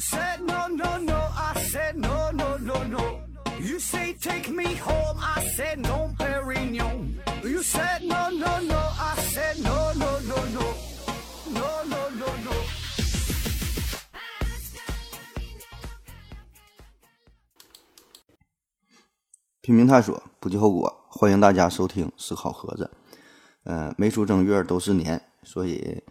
said no no no, I said no no no no. You say take me home, I said no, Perignon. You said no no no, I said no no no no, no no no no. 拼命探索，不计后果。欢迎大家收听《思考盒子》。呃，没出正月都是年，所以，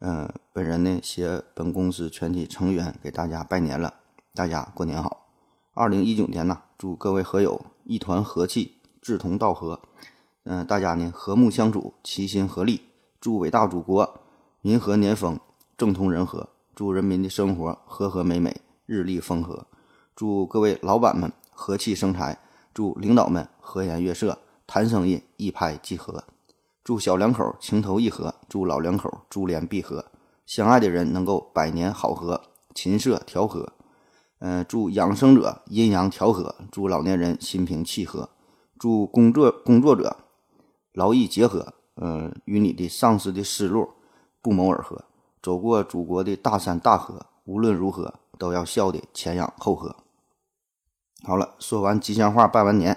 嗯，本人呢携本公司全体成员给大家拜年了，大家过年好。二零一九年呢，祝各位和友一团和气，志同道合。嗯、大家呢和睦相处，齐心合力。祝伟大祖国民和年丰，政通人和。祝人民的生活和和美美，日丽风和。祝各位老板们和气生财。祝领导们和颜悦色，谈生意一拍即合。祝小两口情投意合，祝老两口珠联璧合，相爱的人能够百年好合，琴瑟调和。嗯、祝养生者阴阳调和，祝老年人心平气和，祝工作工作者劳逸结合，嗯、与你的上司的思路不谋而合，走过祖国的大山大河，无论如何都要笑得前仰后合。好了，说完吉祥话，拜完年，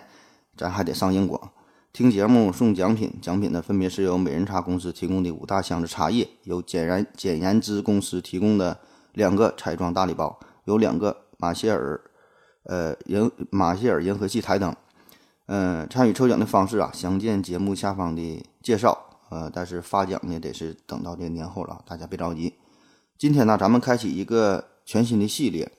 咱还得上英广。听节目送奖品，奖品呢分别是由美人茶公司提供的五大箱子茶叶，由简然简言之公司提供的两个彩妆大礼包，有两个马歇尔呃银马歇尔银河系台灯。嗯、参与抽奖的方式啊，详见节目下方的介绍。呃，但是发奖呢，得是等到这个年后了，大家别着急。今天呢，咱们开启一个全新的系列。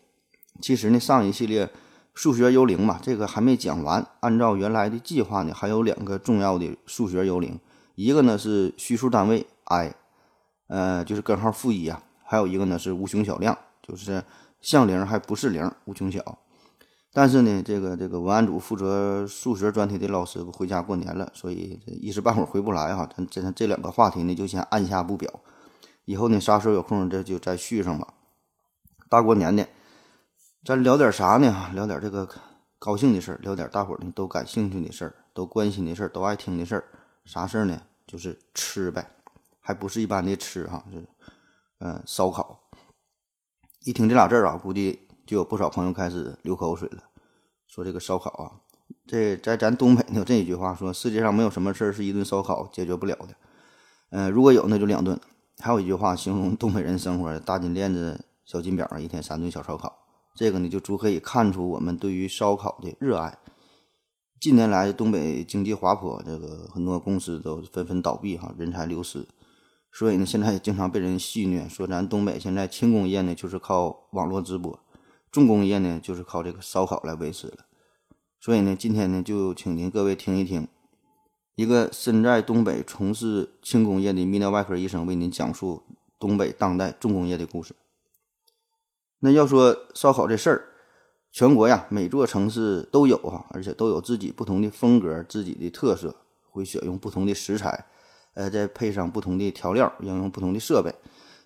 其实呢，上一系列数学幽灵嘛，这个还没讲完。按照原来的计划呢，还有两个重要的数学幽灵，一个呢是虚数单位 i，呃，就是根号负一啊；还有一个呢是无穷小量，就是像零还不是零，无穷小。但是呢，这个这个文案组负责数学专题的老师回家过年了，所以一时半会儿回不来哈。咱这这两个话题呢，就先按下不表，以后呢啥时候有空这就再续上吧。大过年的。咱聊点啥呢？聊点这个高兴的事儿，聊点大伙儿都感兴趣的事儿，都关心的事儿，都爱听的事儿。啥事儿呢？就是吃呗，还不是一般的吃哈，就是嗯烧烤。一听这俩字儿啊，估计就有不少朋友开始流口水了，说这个烧烤啊，这在咱东北呢有这一句话说，世界上没有什么事儿是一顿烧烤解决不了的。嗯、如果有那就两顿。还有一句话形容东北人生活：大金链子、小金表，一天三顿小烧烤。这个呢，就足可以看出我们对于烧烤的热爱。近年来，东北经济滑坡，这个很多公司都纷纷倒闭，哈，人才流失。所以呢，现在也经常被人戏谑，说咱东北现在轻工业呢就是靠网络直播，重工业呢就是靠这个烧烤来维持了。所以呢，今天呢就请您各位听一听，一个身在东北从事轻工业的泌尿外科医生为您讲述东北当代重工业的故事。那要说烧烤这事儿，全国呀每座城市都有哈，而且都有自己不同的风格、自己的特色，会选用不同的食材，呃，再配上不同的调料，应用不同的设备。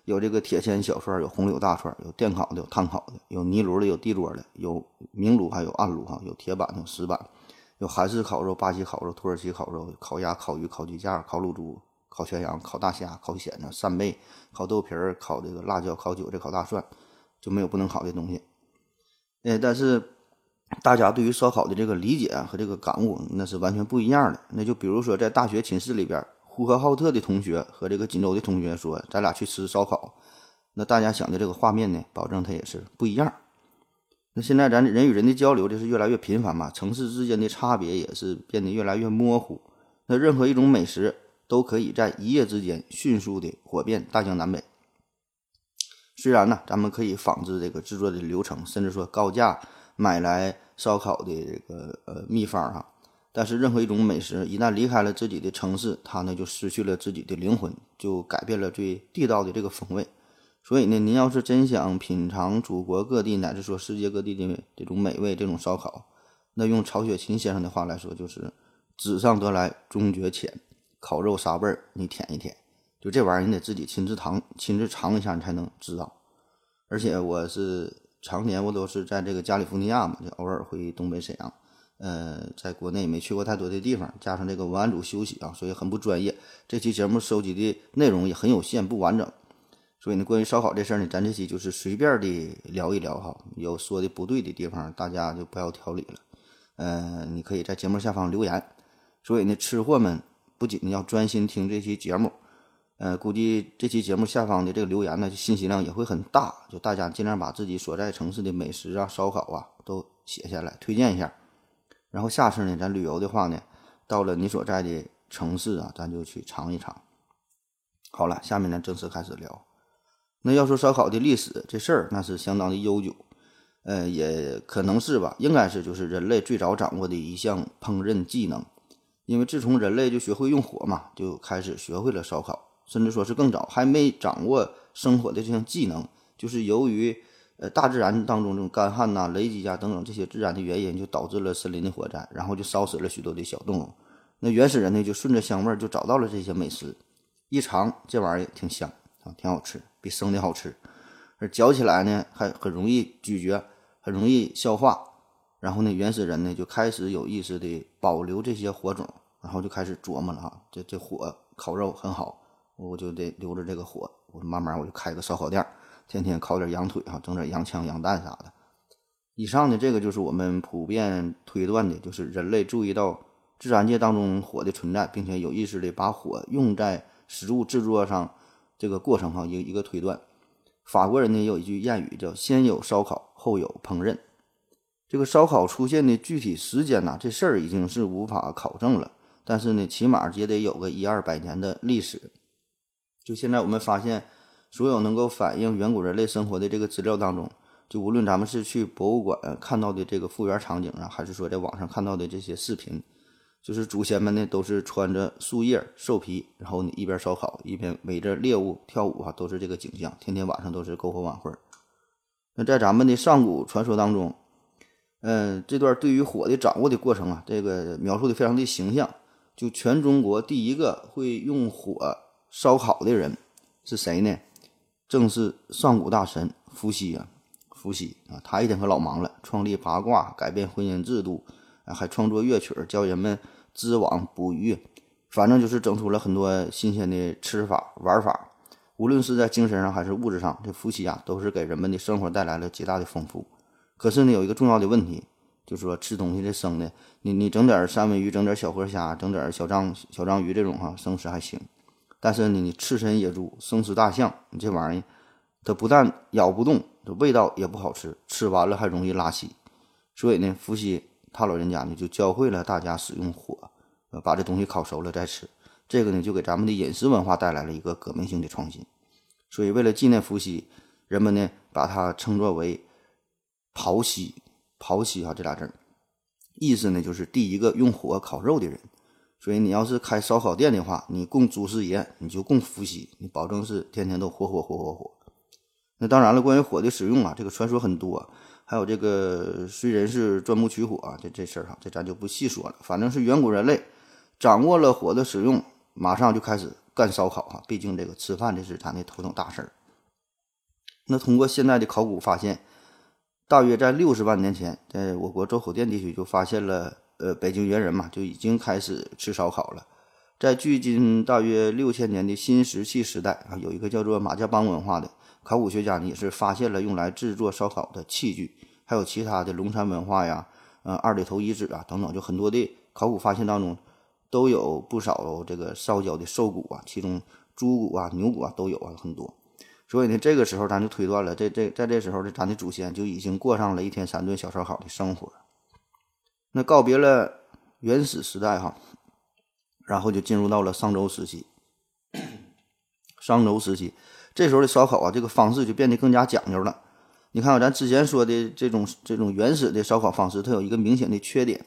有这个铁签小串，有红柳大串，有电烤的，有炭烤的，有泥炉的，有地桌的，有明炉还有暗炉哈，有铁板有石板，有韩式烤肉、巴西烤肉、土耳其烤肉、烤鸭、烤鱼、烤鸡架、烤乳猪、烤全羊、烤大虾、烤蚬子、扇贝、烤豆皮儿、烤这个辣椒、烤韭菜、烤大蒜。就没有不能烤的东西。呃，但是大家对于烧烤的这个理解和这个感悟，那是完全不一样的。那就比如说在大学寝室里边，呼和浩特的同学和这个锦州的同学说，咱俩去吃烧烤，那大家想的这个画面呢，保证它也是不一样。那现在咱人与人的交流就是越来越频繁嘛，城市之间的差别也是变得越来越模糊。那任何一种美食都可以在一夜之间迅速的火遍大江南北。虽然呢，咱们可以仿制这个制作的流程，甚至说高价买来烧烤的这个呃秘方哈，但是任何一种美食一旦离开了自己的城市，它呢就失去了自己的灵魂，就改变了最地道的这个风味。所以呢，您要是真想品尝祖国各地乃至说世界各地的这种美味，这种烧烤，那用曹雪芹先生的话来说，就是“纸上得来终觉浅，烤肉啥味儿你舔一舔”。就这玩意儿，你得自己亲自尝，亲自尝一下，你才能知道。而且我是常年我都是在这个加利福尼亚嘛，就偶尔回东北沈阳。呃，在国内也没去过太多的地方，加上这个文案组休息啊，所以很不专业。这期节目收集的内容也很有限，不完整。所以呢，关于烧烤这事儿呢，咱这期就是随便的聊一聊哈，有说的不对的地方，大家就不要挑理了。呃，你可以在节目下方留言。所以呢，吃货们不仅要专心听这期节目，呃，估计这期节目下方的这个留言呢，信息量也会很大。就大家尽量把自己所在城市的美食啊、烧烤啊都写下来，推荐一下。然后下次呢，咱旅游的话呢，到了你所在的城市啊，咱就去尝一尝。好了，下面呢正式开始聊。那要说烧烤的历史这事儿，那是相当的悠久，呃，也可能是吧，应该是就是人类最早掌握的一项烹饪技能。因为自从人类就学会用火嘛，就开始学会了烧烤，甚至说是更早，还没掌握生火的这项技能，就是由于呃大自然当中这种干旱呐、雷击啊等等这些自然的原因，就导致了森林的火灾，然后就烧死了许多的小动物。那原始人呢，就顺着香味儿就找到了这些美食，一尝这玩意儿挺香啊，挺好吃。比生的好吃，而嚼起来呢还很容易咀嚼，很容易消化。然后呢，原始人呢就开始有意识的保留这些火种，然后就开始琢磨了哈，这这火烤肉很好，我就得留着这个火，我慢慢我就开个烧烤店，天天烤点羊腿哈，整点羊枪羊蛋啥的。以上的这个就是我们普遍推断的，就是人类注意到自然界当中火的存在，并且有意识的把火用在食物制作上。这个过程哈，一一个推断。法国人呢有一句谚语叫“先有烧烤，后有烹饪”。这个烧烤出现的具体时间呢，这事儿已经是无法考证了。但是呢，起码也得有个一二百年的历史。就现在我们发现，所有能够反映远古人类生活的这个资料当中，就无论咱们是去博物馆看到的这个复原场景啊，还是说在网上看到的这些视频。就是祖先们呢，都是穿着树叶、兽皮，然后你一边烧烤一边围着猎物跳舞啊，都是这个景象。天天晚上都是篝火晚会。那在咱们的上古传说当中，嗯，这段对于火的掌握的过程啊，这个描述的非常的形象。就全中国第一个会用火烧烤的人是谁呢？正是上古大神伏羲啊，伏羲啊，他一天可老忙了，创立八卦，改变婚姻制度，还创作乐曲，教人们。织网捕鱼，反正就是整出了很多新鲜的吃法玩法。无论是在精神上还是物质上，这伏羲啊，都是给人们的生活带来了极大的丰富。可是呢，有一个重要的问题，就是说吃东西这生的，你你整点三文鱼，整点小河虾，整点小章小章鱼这种哈，生吃还行。但是呢，你赤身野猪，生吃大象，你这玩意儿，它不但咬不动，这味道也不好吃，吃完了还容易拉稀。所以呢，伏羲。他老人家呢，就教会了大家使用火，把这东西烤熟了再吃。这个呢，就给咱们的饮食文化带来了一个革命性的创新。所以，为了纪念伏羲，人们呢把它称作为“刨羲”。刨羲啊，这俩字，意思呢就是第一个用火烤肉的人。所以，你要是开烧烤店的话，你供祖师爷，你就供伏羲，你保证是天天都火火火火火。那当然了，关于火的使用啊，这个传说很多。还有这个虽人是钻木取火啊，这这事儿哈，这咱就不细说了。反正是远古人类掌握了火的使用，马上就开始干烧烤哈。毕竟这个吃饭这是咱的头等大事儿。那通过现在的考古发现，大约在六十万年前，在我国周口店地区就发现了，呃，北京猿人嘛就已经开始吃烧烤了。在距今大约六千年的新石器时代啊，有一个叫做马家浜文化的。考古学家呢也是发现了用来制作烧烤的器具，还有其他的龙山文化呀，呃二里头遗址啊等等，就很多的考古发现当中都有不少这个烧焦的兽骨啊，其中猪骨啊、牛骨啊都有啊很多。所以呢，这个时候咱就推断了，这这在这时候的咱的祖先就已经过上了一天三顿小烧烤的生活。那告别了原始时代哈，然后就进入到了商周时期。商周时期。这时候的烧烤啊，这个方式就变得更加讲究了。你看，咱之前说的这种这种原始的烧烤方式，它有一个明显的缺点，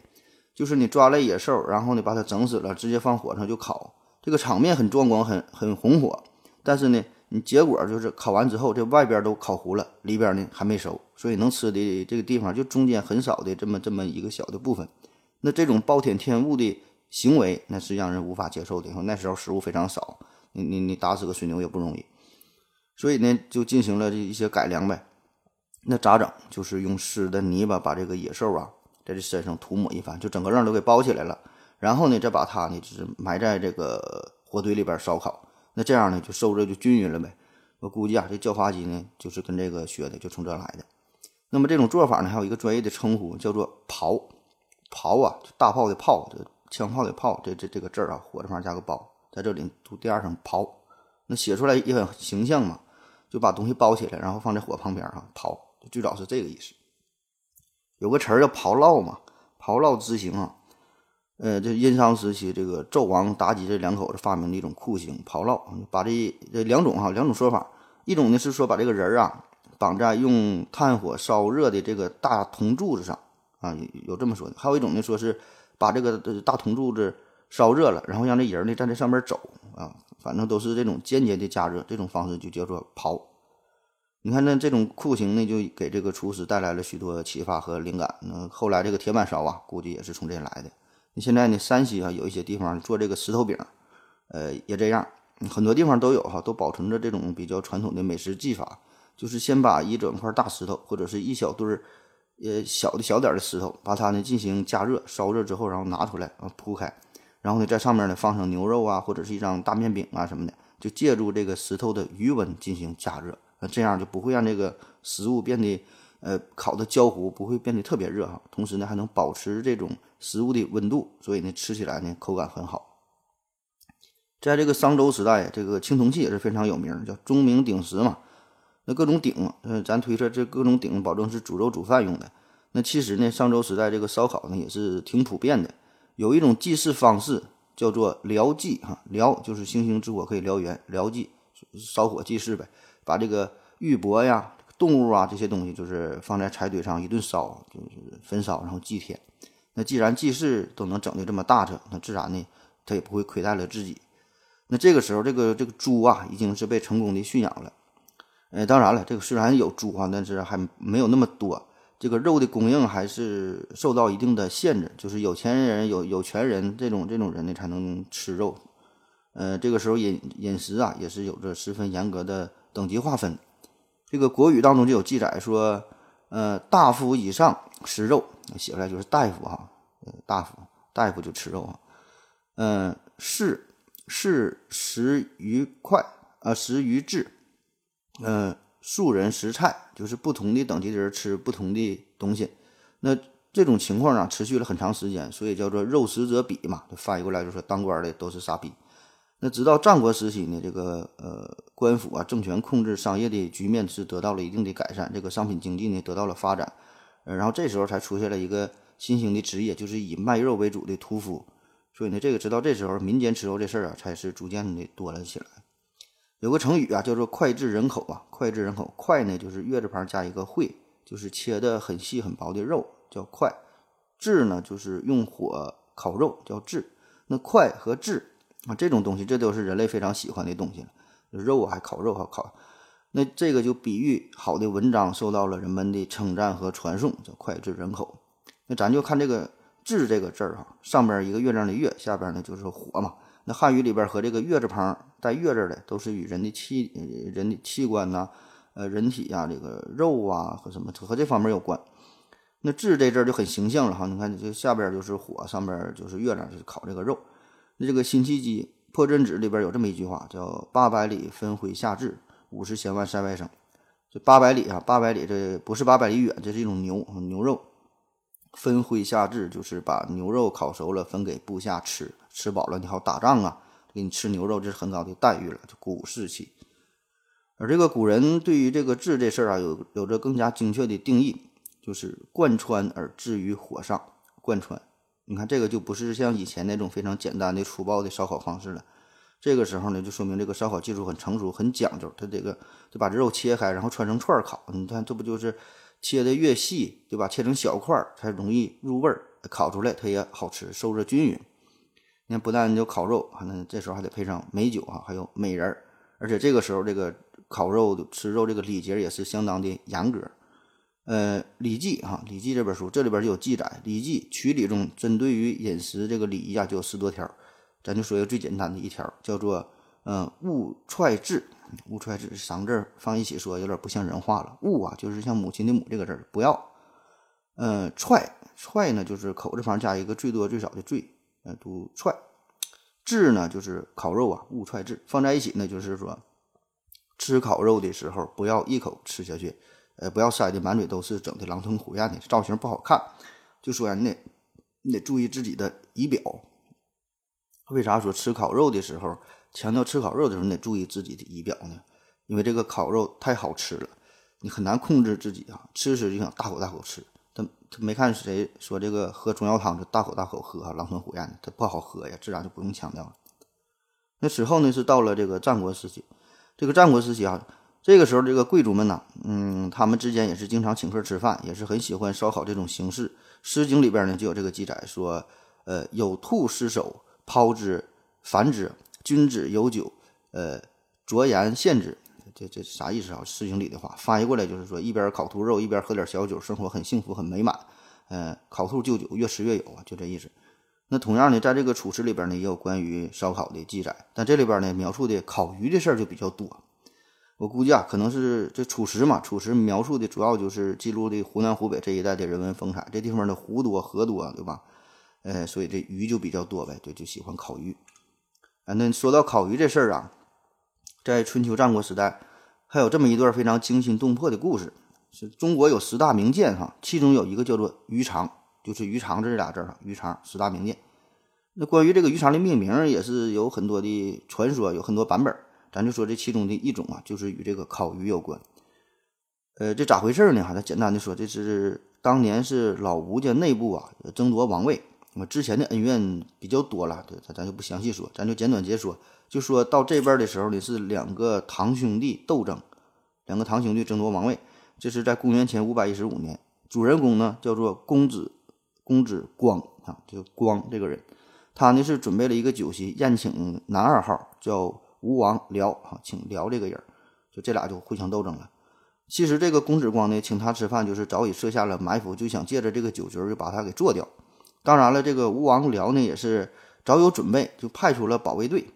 就是你抓来野兽，然后呢把它整死了，直接放火上就烤，这个场面很壮观，很很红火。但是呢，你结果就是烤完之后，这外边都烤糊了，里边呢还没熟，所以能吃的这个地方就中间很少的这么这么一个小的部分。那这种暴殄天物的行为，那是让人无法接受的。那时候食物非常少，你你你打死个水牛也不容易。所以呢，就进行了这一些改良呗。那咋整？就是用湿的泥巴把这个野兽啊，在这身上涂抹一番，就整个让都给包起来了。然后呢，再把它呢，就是埋在这个火堆里边烧烤。那这样呢，就受热就均匀了呗。我估计啊，这叫花鸡呢就是跟这个学的，就从这来的。那么这种做法呢，还有一个专业的称呼，叫做刨。刨啊，就大炮的炮，这枪炮的炮，这这这个字儿啊，火字旁加个包，在这里读第二声刨。那写出来也很形象嘛，就把东西包起来，然后放在火旁边哈，刨。最早是这个意思。有个词儿叫刨烙嘛，刨烙之刑啊。呃，这殷商时期，这个纣王、妲己这两口子发明的一种酷刑——刨烙，把这这两种哈两种说法，一种呢是说把这个人啊绑在用炭火烧热的这个大铜柱子上啊，有这么说的；还有一种呢说是把这个大铜柱子烧热了，然后让这人呢站在上面走啊，反正都是这种间接的加热，这种方式就叫做刨。你看，那这种酷刑呢，就给这个厨师带来了许多启发和灵感。那后来这个铁板烧啊，估计也是从这来的。你现在呢，山西啊有一些地方做这个石头饼，呃，也这样，很多地方都有哈，都保存着这种比较传统的美食技法，就是先把一整块大石头或者是一小堆儿，呃，小的小点的石头，把它呢进行加热、烧热之后，然后拿出来啊铺开，然后呢在上面呢放上牛肉啊，或者是一张大面饼啊什么的，就借助这个石头的余温进行加热，那这样就不会让这个食物变得。呃，烤的焦糊不会变得特别热哈，同时呢还能保持这种食物的温度，所以呢吃起来呢口感很好。在这个商周时代，这个青铜器也是非常有名，叫钟鸣鼎食嘛。那各种鼎，呃，咱推测这各种鼎保证是煮肉煮饭用的。那其实呢，商周时代这个烧烤呢也是挺普遍的。有一种祭祀方式叫做燎祭哈，燎就是星星之火可以燎原，燎祭烧火祭祀呗，把这个玉帛呀。动物啊，这些东西就是放在柴堆上一顿烧，就是焚烧，然后祭天。那既然祭祀都能整的这么大车，那自然呢，他也不会亏待了自己。那这个时候，这个这个猪啊，已经是被成功的驯养了。呃，当然了，这个虽然有猪啊，但是还没有那么多，这个肉的供应还是受到一定的限制。就是有钱人、有有权人这种这种人呢，才能吃肉。呃，这个时候饮饮食啊，也是有着十分严格的等级划分。这个国语当中就有记载说，呃，大夫以上食肉，写出来就是大夫哈，呃，大夫大夫就吃肉啊，嗯，士士食鱼块，啊，食鱼质，嗯，庶人食菜，就是不同的等级的人吃不同的东西。那这种情况啊，持续了很长时间，所以叫做肉食者鄙嘛，就翻译过来就说当官的都是傻逼。那直到战国时期呢，这个呃官府啊政权控制商业的局面是得到了一定的改善，这个商品经济呢得到了发展，呃，然后这时候才出现了一个新兴的职业，就是以卖肉为主的屠夫。所以呢，这个直到这时候民间吃肉这事儿啊，才是逐渐的多了起来。有个成语啊，叫做脍炙人口啊，脍炙人口，脍呢就是月字旁加一个会，就是切的很细很薄的肉叫脍；炙呢就是用火烤肉叫炙。那脍和炙。啊，这种东西，这都是人类非常喜欢的东西了。肉还烤肉，还烤，那这个就比喻好的文章受到了人们的称赞和传颂，叫脍炙人口。那咱就看这个“炙”这个字儿哈，上边一个月亮的“月”，下边呢就是火嘛。那汉语里边和这个“月”字旁带“月”字的，都是与人的器、人的器官呐，呃，人体呀，这个肉啊和什么和这方面有关。那“炙”这字就很形象了哈，你看这下边就是火，上边就是月亮，就是烤这个肉。那这个辛弃疾《破阵子》里边有这么一句话，叫“八百里分麾下炙，五十弦外塞外声”。这八百里啊，八百里这不是八百里远，这是一种牛牛肉。分麾下炙就是把牛肉烤熟了分给部下吃，吃饱了你好打仗啊，给你吃牛肉这是很高的待遇了，就鼓舞士气。而这个古人对于这个炙这事儿啊，有有着更加精确的定义，就是贯穿而置于火上，贯穿。你看这个就不是像以前那种非常简单的粗暴的烧烤方式了，这个时候呢，就说明这个烧烤技术很成熟、很讲究。它这个就把这肉切开，然后穿成串烤。你看这不就是切的越细，对吧？切成小块儿才容易入味儿，烤出来它也好吃，受热均匀。你看，不但就烤肉，还能这时候还得配上美酒啊，还有美人儿。而且这个时候这个烤肉吃肉这个礼节也是相当的严格。呃，《礼记》哈，《礼记》这本书这里边就有记载，《礼记·曲礼》中针对于饮食这个礼仪啊，就有十多条。咱就说一个最简单的一条，叫做“嗯，勿踹痔”。勿踹痔三个字放一起说，有点不像人话了。勿啊，就是像母亲的母这个字不要。嗯，踹踹呢，就是口字旁加一个最多最少的最，呃，读踹。痔呢，就是烤肉啊，勿踹痔。放在一起呢，就是说吃烤肉的时候不要一口吃下去，呃，不要塞的满嘴都是，整的狼吞虎咽的，造型不好看。就说你得你得注意自己的仪表。为啥说吃烤肉的时候强调吃烤肉的时候你得注意自己的仪表呢？因为这个烤肉太好吃了，你很难控制自己啊，吃吃就想大口大口吃。他他没看谁说这个喝中药汤就大口大口喝啊，狼吞虎咽的，它不好喝呀，自然就不用强调了。那此后呢，是到了这个战国时期。这个战国时期啊，这个时候这个贵族们呢，嗯，他们之间也是经常请客吃饭，也是很喜欢烧烤这种形式。《诗经》里边呢就有这个记载，说，呃，有兔失手，抛之，繁之，君子有酒，呃，酌言献之。这这啥意思啊？《诗经》里的话翻译过来就是说，一边烤兔肉，一边喝点小酒，生活很幸福，很美满。呃，烤兔就酒，越吃越有啊，就这意思。那同样呢，在这个《楚辞》里边呢，也有关于烧烤的记载，但这里边呢描述的烤鱼的事儿就比较多。我估计啊，可能是这《楚辞》嘛，《楚辞》描述的主要就是记录的湖南、湖北这一带的人文风采。这地方的湖多、河多，对吧？呃，所以这鱼就比较多呗，对，就喜欢烤鱼。啊，那说到烤鱼这事儿啊，在春秋战国时代，还有这么一段非常惊心动魄的故事：是中国有十大名剑哈，其中有一个叫做鱼肠。就是鱼肠这俩字儿鱼肠十大名剑。那关于这个鱼肠的命名也是有很多的传说，有很多版本。咱就说这其中的一种啊，就是与这个烤鱼有关。呃，这咋回事呢？哈，咱简单的说，这是当年是老吴家内部啊争夺王位，那么之前的恩怨比较多了，对，咱咱就不详细说，咱就简短截说。就说到这边的时候呢，是两个堂兄弟斗争，两个堂兄弟争夺王位。这是在公元前五百一十五年，主人公呢叫做公子。公子光啊，就光这个人，他呢是准备了一个酒席宴请男二号，叫吴王僚啊，请僚这个人，就这俩就互相斗争了。其实这个公子光呢，请他吃饭就是早已设下了埋伏，就想借着这个酒局就把他给做掉。当然了，这个吴王僚呢也是早有准备，就派出了保卫队。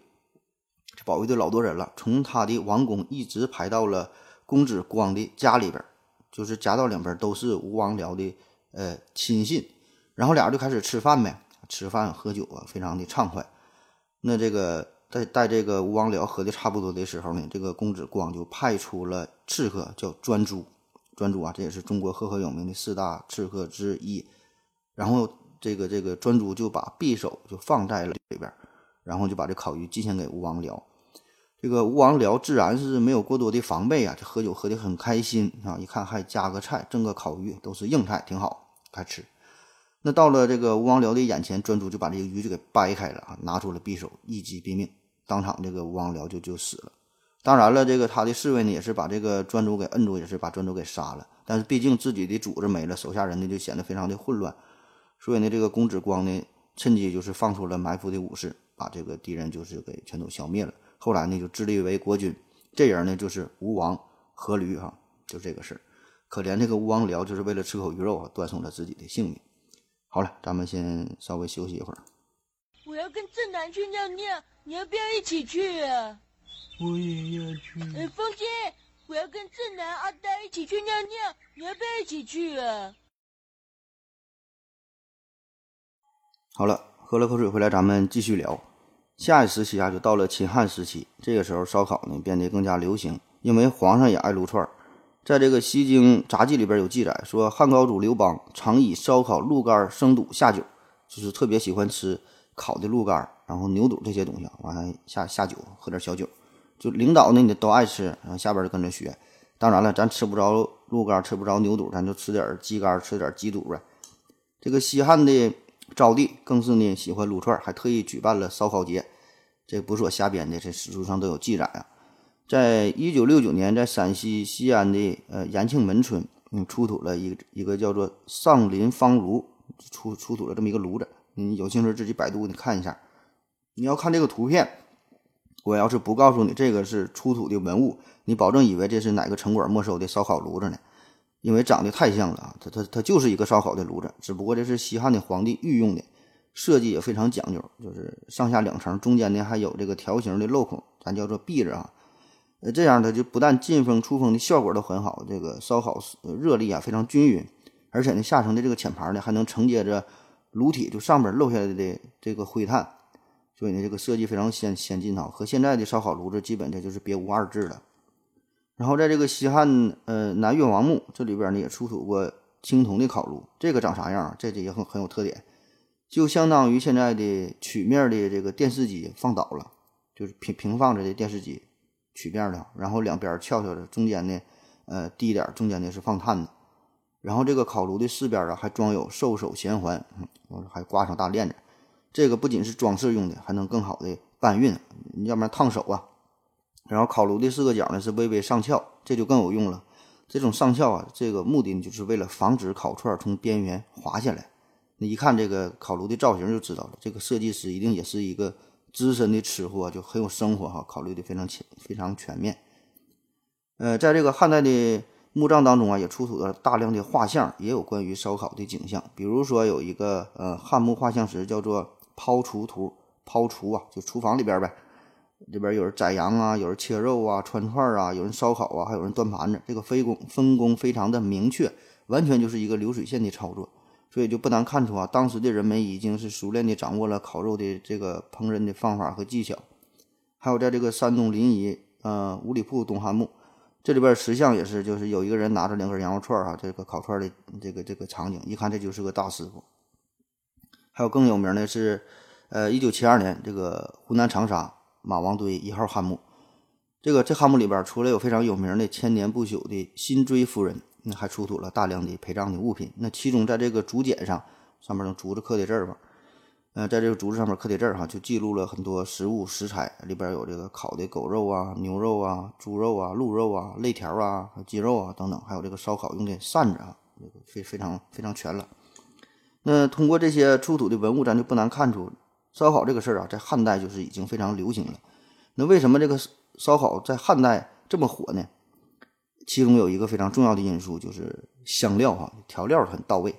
这保卫队老多人了，从他的王宫一直排到了公子光的家里边，就是夹道两边都是吴王僚的呃亲信。然后俩人就开始吃饭呗，吃饭喝酒啊，非常的畅快。那这个在在这个吴王僚喝的差不多的时候呢，这个公子光就派出了刺客，叫专诸。专诸啊，这也是中国赫赫有名的四大刺客之一。然后这个这个专诸就把匕首就放在了里边，然后就把这烤鱼寄献给吴王僚。这个吴王僚自然是没有过多的防备啊，这喝酒喝的很开心啊，一看还加个菜，整个烤鱼都是硬菜，挺好，开吃。那到了这个吴王僚的眼前，专诸就把这个鱼就给掰开了啊，拿出了匕首，一击毙命，当场这个吴王僚就就死了。当然了，这个他的侍卫呢也是把这个专诸给摁住，也是把专诸给杀了。但是毕竟自己的主子没了，手下人呢就显得非常的混乱，所以呢，这个公子光呢趁机就是放出了埋伏的武士，把这个敌人就是给全都消灭了。后来呢就自立为国君，这人呢就是吴王阖闾哈，就这个事儿。可怜这个吴王僚就是为了吃口鱼肉啊，断送了自己的性命。好了，咱们先稍微休息一会儿。我要跟正南去尿尿，你要不要一起去啊？我也要去。哎，风姐，我要跟正南、阿呆一起去尿尿，你要不要一起去啊？好了，喝了口水回来，咱们继续聊。下一时期啊，就到了秦汉时期，这个时候烧烤呢变得更加流行，因为皇上也爱撸串儿。在这个《西京杂记》里边有记载，说汉高祖刘邦常以烧烤鹿肝、生肚下酒，就是特别喜欢吃烤的鹿肝，然后牛肚这些东西，完了下下酒，喝点小酒。就领导呢，你都爱吃，然后下边就跟着学。当然了，咱吃不着鹿肝，吃不着牛肚，咱就吃点鸡肝，吃点鸡肚呗。这个西汉的昭帝更是呢喜欢撸串，还特意举办了烧烤节。这不是我瞎编的，这史书上都有记载啊。在一九六九年，在陕西西安的呃延庆门村，嗯，出土了一一个叫做上林方炉，出出土了这么一个炉子。你有兴趣自己百度你看一下。你要看这个图片，我要是不告诉你这个是出土的文物，你保证以为这是哪个城管没收的烧烤炉子呢？因为长得太像了啊，它它它就是一个烧烤的炉子，只不过这是西汉的皇帝御用的，设计也非常讲究，就是上下两层，中间呢还有这个条形的镂孔，咱叫做壁子啊。呃，这样它就不但进风出风的效果都很好，这个烧烤热力啊非常均匀，而且呢下层的这个浅盘呢还能承接着炉体，就上边漏下来的这个灰炭，所以呢这个设计非常先先进哈，和现在的烧烤炉子基本这就是别无二致了。然后在这个西汉呃南越王墓这里边呢也出土过青铜的烤炉，这个长啥样？这这也很很有特点，就相当于现在的曲面的这个电视机放倒了，就是平平放着的电视机，曲面的，然后两边翘翘的，中间呢呃低一点，中间呢是放炭的。然后这个烤炉的四边啊还装有兽首衔环，嗯，还挂上大链子。这个不仅是装饰用的，还能更好的搬运，要不然烫手啊。然后烤炉的四个角呢是微微上翘，这就更有用了。这种上翘啊，这个目的就是为了防止烤串从边缘滑下来。那一看这个烤炉的造型就知道了，这个设计师一定也是一个资深的吃货，就很有生活哈，考虑的非常全非常全面。呃，在这个汉代的。墓葬当中啊，也出土了大量的画像，也有关于烧烤的景象。比如说有一个呃汉墓画像石，叫做抛厨图，抛厨啊，就厨房里边呗。这边有人宰羊啊，有人切肉啊，串串啊，有人烧烤啊，还有人端盘子。这个分工分工非常的明确，完全就是一个流水线的操作。所以就不难看出啊，当时的人们已经是熟练的掌握了烤肉的这个烹饪的方法和技巧。还有在这个山东临沂呃五里铺东汉墓。这里边石像也是，就是有一个人拿着两根羊肉串儿哈，这个烤串的这个这个场景，一看这就是个大师傅。还有更有名的是，呃，一九七二年这个湖南长沙马王堆一号汉墓，这个这汉墓里边除了有非常有名的千年不朽的辛追夫人，那还出土了大量的陪葬的物品。那其中在这个竹简上，上面用竹子刻的字儿吧。呃，在这个竹子上面刻的字儿哈，就记录了很多食物食材，里边有这个烤的狗肉啊、牛肉啊、猪肉啊、鹿肉啊、肋条啊、鸡肉啊等等，还有这个烧烤用的扇子啊，这个非非常非常全了。那通过这些出土的文物，咱就不难看出，烧烤这个事儿啊，在汉代就是已经非常流行了。那为什么这个烧烤在汉代这么火呢？其中有一个非常重要的因素，就是香料哈，调料很到位。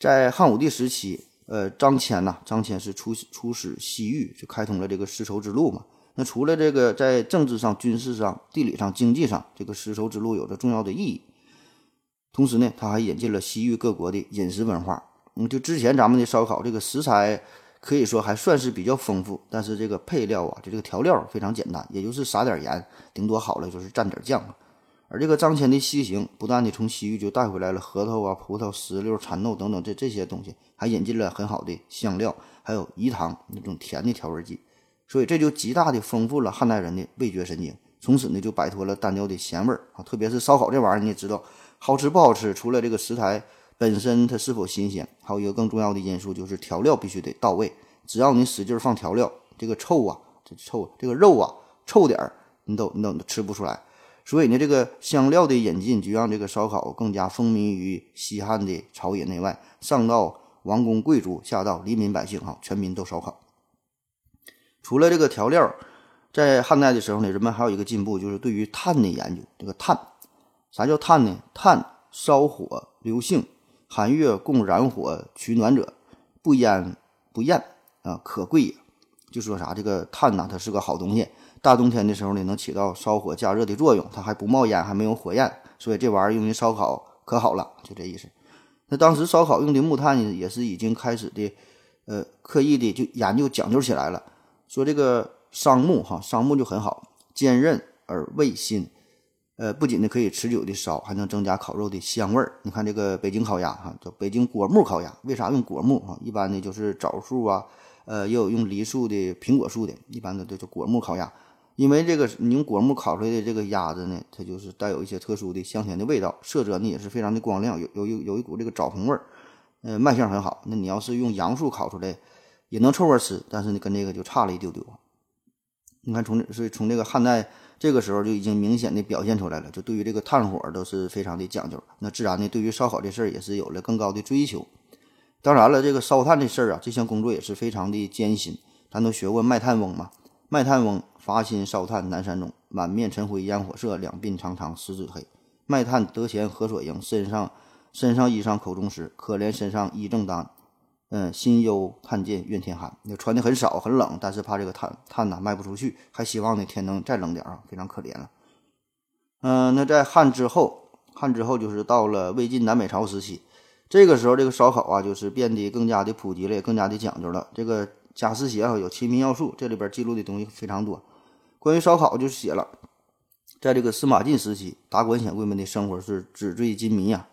在汉武帝时期。呃，张骞呐，张骞是出出使西域，就开通了这个丝绸之路嘛。那除了这个在政治上、军事上、地理上、经济上，这个丝绸之路有着重要的意义。同时呢，他还引进了西域各国的饮食文化。嗯，就之前咱们的烧烤，这个食材可以说还算是比较丰富，但是这个配料啊，就这个调料非常简单，也就是撒点盐，顶多好了就是蘸点酱。而这个张骞的西行，不但的从西域就带回来了核桃啊、葡萄、石榴、蚕豆等等这这些东西，还引进了很好的香料，还有饴糖那种甜的调味剂，所以这就极大的丰富了汉代人的味觉神经，从此呢就摆脱了单调的咸味儿啊。特别是烧烤这玩意儿，你也知道，好吃不好吃，除了这个食材本身它是否新鲜，还有一个更重要的因素就是调料必须得到位。只要你使劲放调料，这个臭啊，这臭这个肉啊，臭点儿你都你都吃不出来。所以呢，这个香料的引进，就让这个烧烤更加风靡于西汉的朝野内外，上到王公贵族，下到黎民百姓，哈，全民都烧烤。除了这个调料，在汉代的时候呢，人们还有一个进步，就是对于炭的研究。这个炭，啥叫炭呢？炭烧火留性，寒月供燃火取暖者，不烟不厌啊，可贵也。就说啥，这个炭呐，它是个好东西。大冬天的时候呢，能起到烧火加热的作用，它还不冒烟，还没有火焰，所以这玩意儿用于烧烤可好了，就这意思。那当时烧烤用的木炭呢，也是已经开始的，呃，刻意的就研究讲究起来了。说这个桑木哈，桑木就很好，坚韧而味辛，呃，不仅呢可以持久的烧，还能增加烤肉的香味儿。你看这个北京烤鸭哈，叫北京果木烤鸭，为啥用果木哈？一般呢就是枣树啊，呃，也有用梨树的、苹果树的，一般的都叫果木烤鸭。因为这个你用果木烤出来的这个鸭子呢，它就是带有一些特殊的香甜的味道，色泽呢也是非常的光亮，有有有有一股这个枣红味儿，呃，卖相很好。那你要是用杨树烤出来，也能凑合吃，但是呢跟这个就差了一丢丢。你看从所以从这个汉代这个时候就已经明显的表现出来了，就对于这个炭火都是非常的讲究。那自然呢，对于烧烤这事儿也是有了更高的追求。当然了，这个烧炭这事儿啊，这项工作也是非常的艰辛。咱都学过卖炭翁嘛，卖炭翁。伐薪烧炭南山中，满面尘灰烟火色，两鬓苍苍十指黑。卖炭得钱何所营？身上身上衣裳口中食，可怜身上衣正单。嗯，心忧炭贱怨天寒。那穿的很少很冷，但是怕这个炭炭呐卖不出去，还希望呢天能再冷点啊，非常可怜了。嗯，那在汉之后，汉之后就是到了魏晋南北朝时期，这个时候这个烧烤啊就是变得更加的普及了，也更加的讲究了。这个贾思勰啊有《齐民要术》，这里边记录的东西非常多。关于烧烤，就写了在这个司马晋时期，达官显贵们的生活是纸醉金迷啊。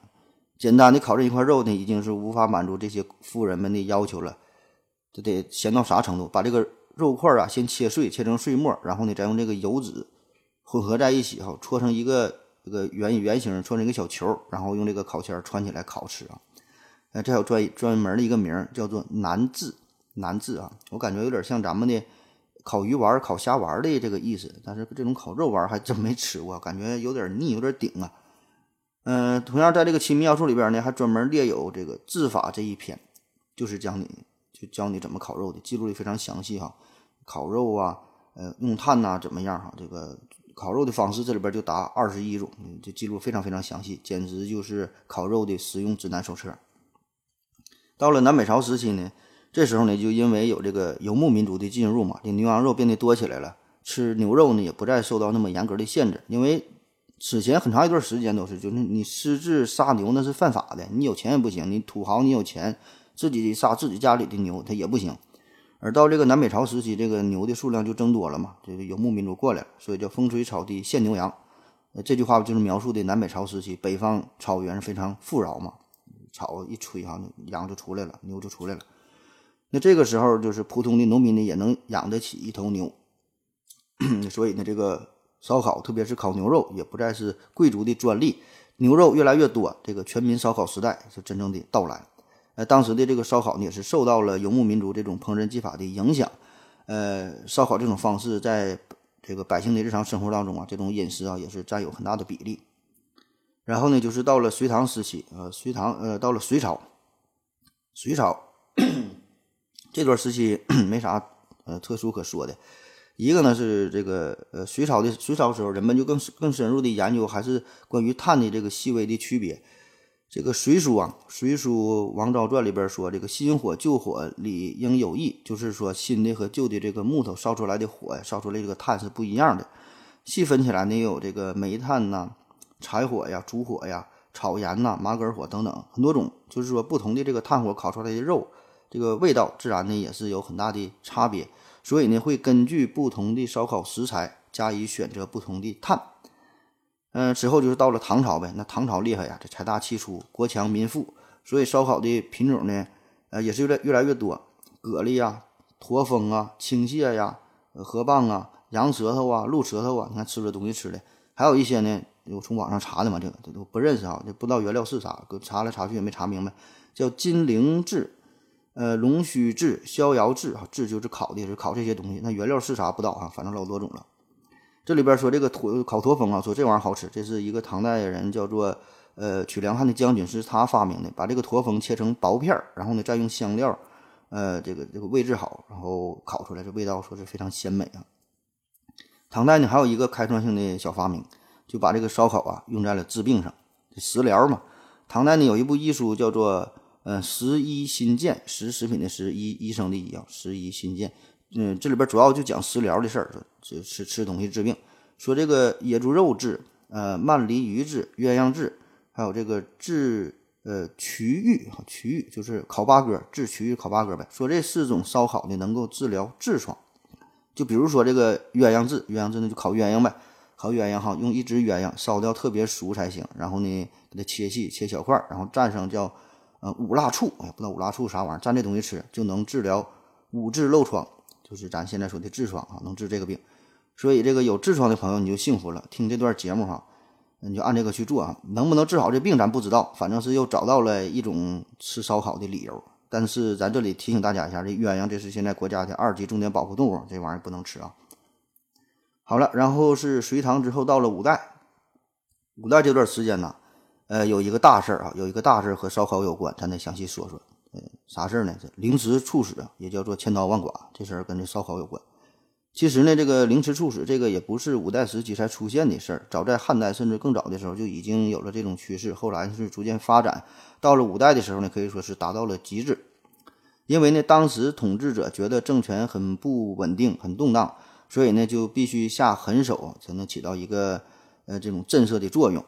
简单的烤这一块肉呢，已经是无法满足这些富人们的要求了。这得咸到啥程度？把这个肉块啊先切碎，切成碎末，然后呢再用这个油脂混合在一起哈，搓成一个这个圆圆形，搓成一个小球，然后用这个烤签穿起来烤吃啊。呃，这有专专门的一个名叫做南制，难治啊，我感觉有点像咱们的烤鱼丸、烤虾丸的这个意思。但是这种烤肉丸还真没吃过，感觉有点腻，有点顶啊。嗯，同样在这个《齐民要术》里边呢，还专门列有这个制法这一篇，就是讲你就教你怎么烤肉的，记录的非常详细哈。烤肉啊，呃，用炭呐怎么样哈？这个烤肉的方式这里边就达二十一种，就记录非常非常详细，简直就是烤肉的使用指南手册。到了南北朝时期呢，这时候呢，就因为有这个游牧民族的进入嘛，这牛羊肉变得多起来了，吃牛肉呢也不再受到那么严格的限制。因为此前很长一段时间都是，就是你私自杀牛那是犯法的，你有钱也不行，你土豪你有钱自己杀自己家里的牛他也不行。而到这个南北朝时期，这个牛的数量就增多了嘛，这个游牧民族过来了，所以叫风吹草低见牛羊。这句话就是描述的南北朝时期北方草原非常富饶嘛。草一吹哈，羊就出来了，牛就出来了。那这个时候，就是普通的农民呢，也能养得起一头牛。所以呢，这个烧烤，特别是烤牛肉，也不再是贵族的专利。牛肉越来越多，这个全民烧烤时代是真正的到来。呃，当时的这个烧烤呢，也是受到了游牧民族这种烹饪技法的影响。呃，烧烤这种方式，在这个百姓的日常生活当中啊，这种饮食啊，也是占有很大的比例。然后呢，就是到了隋唐时期，呃，隋唐，呃，到了隋朝，隋朝 这段时期 没啥呃特殊可说的。一个呢是这个呃隋朝的隋朝时候，人们就更更深入的研究还是关于碳的这个细微的区别。这个《隋书》啊，《隋书王昭传》里边说，这个新火旧火理应有异，就是说新的和旧的这个木头烧出来的火呀，烧出来这个碳是不一样的。细分起来呢，有这个煤炭呐。柴火呀、烛火呀、草盐呐、麻杆火等等很多种，就是说不同的这个炭火烤出来的肉，这个味道自然呢也是有很大的差别。所以呢，会根据不同的烧烤食材加以选择不同的炭。嗯，之后就是到了唐朝呗，那唐朝厉害呀，这财大气粗，国强民富，所以烧烤的品种呢，呃，也是越来越来越多，蛤蜊呀、驼峰啊、青蟹呀、河蚌啊、羊舌头啊、鹿舌头啊，你看吃的东西吃的，还有一些呢。我从网上查的嘛，这个这都不认识啊，这不知道原料是啥，查来查去也没查明白。叫金陵炙，呃，龙须炙、逍遥炙啊，炙就是烤的，是烤这些东西。那原料是啥不知道啊，反正老多种了。这里边说这个驼烤驼峰啊，说这玩意儿好吃，这是一个唐代人叫做呃曲良汉的将军是他发明的，把这个驼峰切成薄片儿，然后呢再用香料，呃，这个这个位置好，然后烤出来，这味道说是非常鲜美啊。唐代呢还有一个开创性的小发明。就把这个烧烤啊用在了治病上，食疗嘛。唐代呢有一部医书叫做《嗯食医新建》，食食品的食，医医生的医啊，食医新建。嗯，这里边主要就讲食疗的事儿，就吃吃东西治病。说这个野猪肉治，呃，鳗鲡鱼治，鸳鸯治，还有这个治呃曲玉，曲玉就是烤八哥治曲玉烤八哥呗。说这四种烧烤呢能够治疗痔疮，就比如说这个鸳鸯治，鸳鸯治那就烤鸳鸯呗。烤鸳鸯哈，用一只鸳鸯烧掉特别熟才行。然后呢，给它切细，切小块，然后蘸上叫呃五辣醋，不知道五辣醋啥玩意儿，蘸这东西吃就能治疗五痔漏疮，就是咱现在说的痔疮啊，能治这个病。所以这个有痔疮的朋友你就幸福了，听这段节目哈，你就按这个去做啊。能不能治好这病咱不知道，反正是又找到了一种吃烧烤的理由。但是咱这里提醒大家一下，这鸳鸯这是现在国家的二级重点保护动物，这玩意儿不能吃啊。好了，然后是隋唐之后到了五代，五代这段时间呢，呃，有一个大事儿啊，有一个大事儿和烧烤有关，咱得详细说说。呃，啥事儿呢？这凌迟处死啊，也叫做千刀万剐，这事儿跟这烧烤有关。其实呢，这个凌迟处死这个也不是五代时期才出现的事儿，早在汉代甚至更早的时候就已经有了这种趋势，后来是逐渐发展，到了五代的时候呢，可以说是达到了极致。因为呢，当时统治者觉得政权很不稳定，很动荡。所以呢，就必须下狠手，才能起到一个呃这种震慑的作用。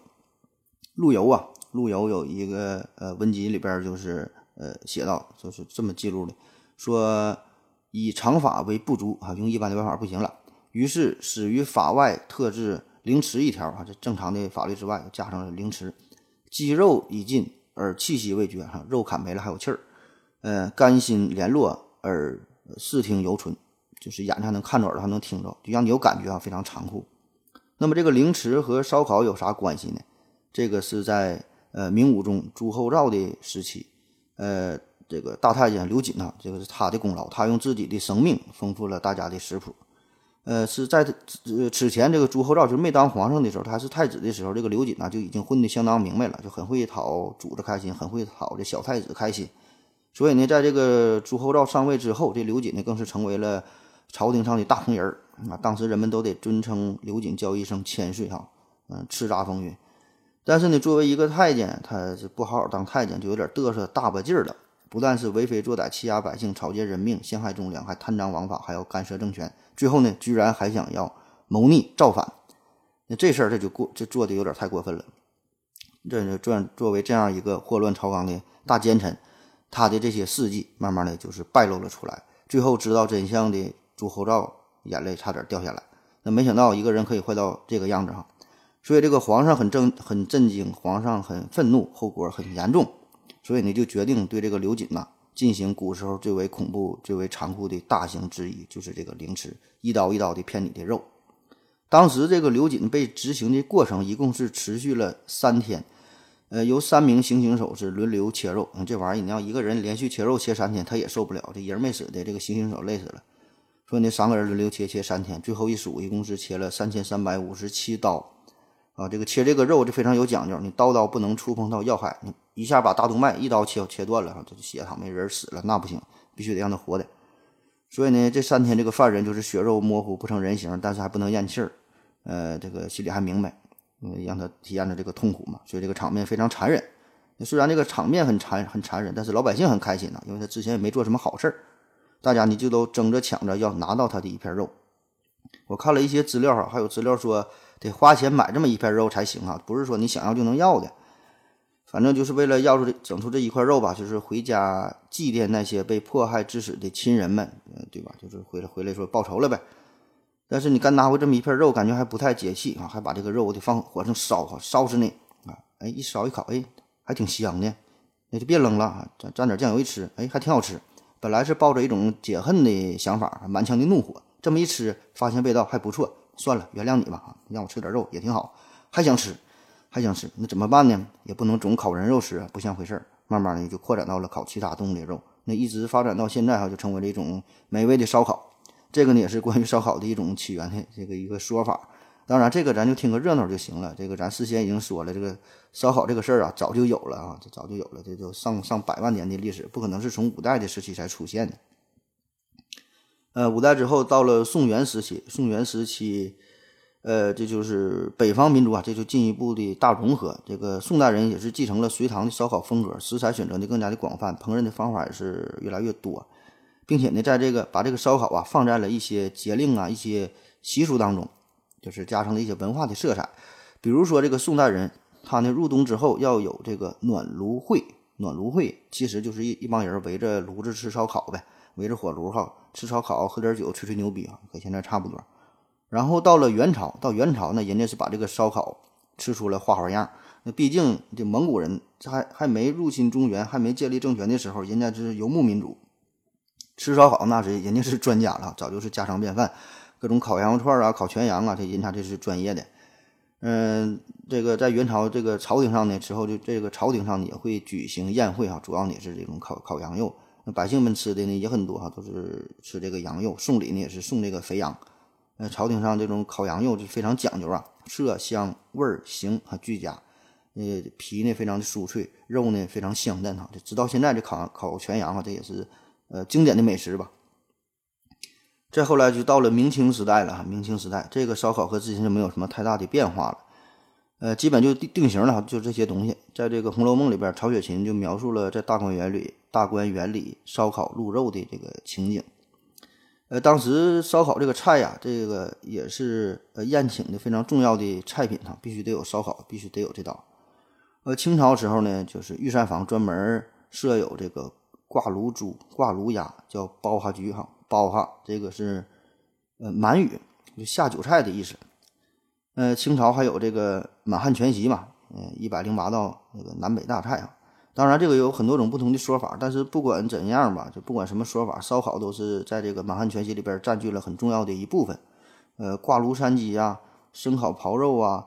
陆游啊，陆游有一个呃文集里边就是呃写到，就是这么记录的，说以常法为不足啊，用一般的办法不行了，于是始于法外特制凌迟一条啊，这正常的法律之外加上了凌迟，肌肉已尽而气息未绝哈，肉砍没了还有气儿，呃，肝心联络而视听犹存，就是眼睛还能看着，耳朵还能听着，就让你有感觉啊，非常残酷。那么这个凌迟和烧烤有啥关系呢？这个是在呃明武宗朱厚照的时期，呃，这个大太监刘瑾呐，这个是他的功劳，他用自己的生命丰富了大家的食谱。呃，是在呃此前这个朱厚照就是没当皇上的时候，他是太子的时候，这个刘瑾呐就已经混得相当明白了，就很会讨主子开心，很会讨这小太子开心。所以呢，在这个朱厚照上位之后，这刘瑾呢更是成为了朝廷上的大红人儿啊。当时人们都得尊称刘瑾叫一声千岁哈，嗯，叱咤风云。但是呢，作为一个太监，他是不好好当太监，就有点嘚瑟大把劲儿了。不但是为非作歹、欺压百姓、草菅人命、陷害忠良，还贪赃枉法，还要干涉政权。最后呢，居然还想要谋逆造反。那这事儿这就过，这做的有点太过分了。这就作作为这样一个祸乱朝纲的大奸臣，他的这些事迹，慢慢的就是败露了出来。最后知道真相的朱厚照，眼泪差点掉下来。那没想到一个人可以坏到这个样子哈。所以这个皇上很震很震惊，皇上很愤怒，后果很严重。所以呢，就决定对这个刘瑾呐进行古时候最为恐怖、最为残酷的大刑之一，就是这个凌迟，一刀一刀的片你的肉。当时这个刘瑾被执行的过程一共是持续了三天，呃，由三名行刑手是轮流切肉。这玩意儿你要一个人连续切肉切三天，他也受不了，这人没死的，这个行刑手累死了。说那三个人轮流切切三天，最后一数，一共是切了三千三百五十七刀。啊，这个切这个肉就非常有讲究，你刀刀不能触碰到要害，你一下把大动脉一刀切切断了，哈，这血淌没人死了，那不行，必须得让他活的。所以呢，这三天这个犯人就是血肉模糊不成人形，但是还不能咽气儿，呃，这个心里还明白，嗯，让他体验着这个痛苦嘛。所以这个场面非常残忍。虽然这个场面很残很残忍，但是老百姓很开心呐，因为他之前也没做什么好事儿，大家呢就都争着抢着要拿到他的一片肉。我看了一些资料哈，还有资料说。得花钱买这么一片肉才行啊，不是说你想要就能要的。反正就是为了要出这整出这一块肉吧，就是回家祭奠那些被迫害致死的亲人们，对吧？就是回来回来说报仇了呗。但是你刚拿回这么一片肉，感觉还不太解气啊，还把这个肉我得放火上烧哈，烧死你啊！哎，一烧一烤，哎，还挺香的，那就别扔了啊，蘸蘸点酱油一吃，哎，还挺好吃。本来是抱着一种解恨的想法，满腔的怒火，这么一吃，发现味道还不错。算了，原谅你吧啊！让我吃点肉也挺好，还想吃，还想吃，那怎么办呢？也不能总烤人肉吃，不像回事儿。慢慢的就扩展到了烤其他动物的肉，那一直发展到现在哈，就成为了一种美味的烧烤。这个呢也是关于烧烤的一种起源的这个一个说法。当然，这个咱就听个热闹就行了。这个咱事先已经说了，这个烧烤这个事儿啊，早就有了啊，这早就有了，这就上上百万年的历史，不可能是从五代的时期才出现的。呃，五代之后到了宋元时期，宋元时期，呃，这就是北方民族啊，这就进一步的大融合。这个宋代人也是继承了隋唐的烧烤风格，食材选择的更加的广泛，烹饪的方法也是越来越多，并且呢，在这个把这个烧烤啊放在了一些节令啊、一些习俗当中，就是加上了一些文化的色彩。比如说这个宋代人，他呢入冬之后要有这个暖炉会，暖炉会其实就是一一帮人围着炉子吃烧烤呗，围着火炉哈。吃烧烤，喝点酒，吹吹牛逼啊，和现在差不多。然后到了元朝，到元朝呢，人家是把这个烧烤吃出了花花样。那毕竟这蒙古人这还还没入侵中原，还没建立政权的时候，人家是游牧民族，吃烧烤那是人家是专家了，早就是家常便饭。各种烤羊肉串啊，烤全羊啊，这人家这是专业的。嗯，这个在元朝这个朝廷上呢，之后就这个朝廷上也会举行宴会啊，主要也是这种烤烤羊肉。百姓们吃的呢也很多哈，都是吃这个羊肉，送礼呢也是送这个肥羊。呃，朝廷上这种烤羊肉就非常讲究啊，色香味儿形啊俱佳。呃，皮呢非常的酥脆，肉呢非常香嫩哈。直到现在这烤烤全羊啊，这也是呃经典的美食吧。再后来就到了明清时代了哈，明清时代这个烧烤和之前就没有什么太大的变化了。呃，基本就定定型了，就这些东西。在这个《红楼梦》里边，曹雪芹就描述了在大观园里，大观园里烧烤鹿肉的这个情景。呃，当时烧烤这个菜呀，这个也是呃宴请的非常重要的菜品哈，必须得有烧烤，必须得有这道。呃，清朝时候呢，就是御膳房专门设有这个挂炉猪、挂炉鸭，叫包哈局哈，包哈这个是呃满语，就下酒菜的意思。呃，清朝还有这个满汉全席嘛，呃，一百零八道那个南北大菜啊。当然，这个有很多种不同的说法，但是不管怎样吧，就不管什么说法，烧烤都是在这个满汉全席里边占据了很重要的一部分。呃，挂炉山鸡啊，生烤刨肉啊，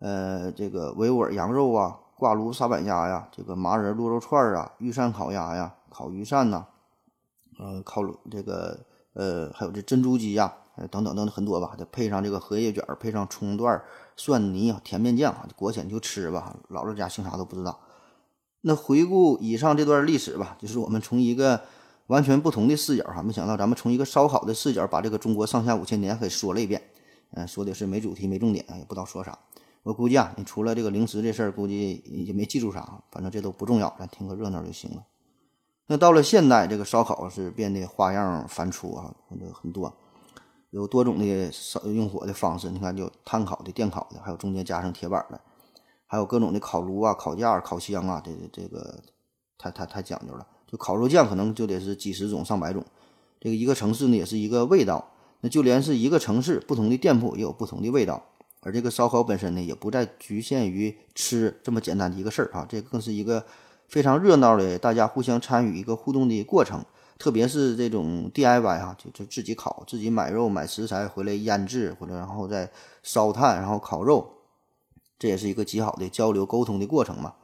呃，这个维吾尔羊肉啊，挂炉沙板鸭呀，这个麻仁鹿肉串儿啊，御膳烤鸭呀，烤鱼扇呐，呃，烤这个呃，还有这珍珠鸡呀。等等等等很多吧，再配上这个荷叶卷，配上葱段、蒜泥、甜面酱啊，裹起来就吃吧。姥姥家姓啥都不知道。那回顾以上这段历史吧，就是我们从一个完全不同的视角哈，没想到咱们从一个烧烤的视角，把这个中国上下五千年给说了一遍。嗯，说的是没主题、没重点，也不知道说啥。我估计啊，你除了这个零食这事儿，估计也没记住啥。反正这都不重要，咱听个热闹就行了。那到了现代，这个烧烤是变得花样繁出啊，很多。有多种的烧用火的方式，你看，就炭烤的、电烤的，还有中间加上铁板的，还有各种的烤炉啊、烤架、烤箱啊，这这个太太太讲究了。就烤肉酱可能就得是几十种、上百种。这个一个城市呢，也是一个味道。那就连是一个城市，不同的店铺也有不同的味道。而这个烧烤本身呢，也不再局限于吃这么简单的一个事儿啊，这更是一个非常热闹的，大家互相参与一个互动的过程。特别是这种 DIY 哈，就就自己烤，自己买肉买食材回来腌制，或者然后再烧炭，然后烤肉，这也是一个极好的交流沟通的过程嘛。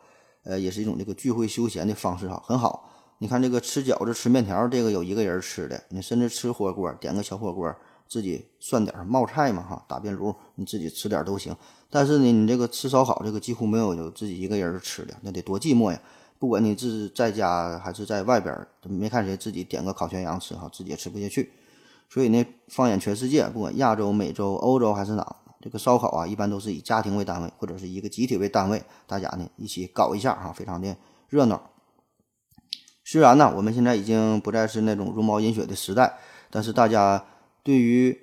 呃，也是一种这个聚会休闲的方式哈，很好。你看这个吃饺子吃面条，这个有一个人吃的，你甚至吃火锅，点个小火锅，自己涮点冒菜嘛哈，打边炉，你自己吃点都行。但是呢，你这个吃烧烤，这个几乎没有有自己一个人吃的，那得多寂寞呀。不管你是在家还是在外边，没看谁自己点个烤全羊吃哈，自己也吃不下去。所以呢，放眼全世界，不管亚洲、美洲、欧洲还是哪，这个烧烤啊，一般都是以家庭为单位或者是一个集体为单位，大家呢一起搞一下哈，非常的热闹。虽然呢，我们现在已经不再是那种茹毛饮血的时代，但是大家对于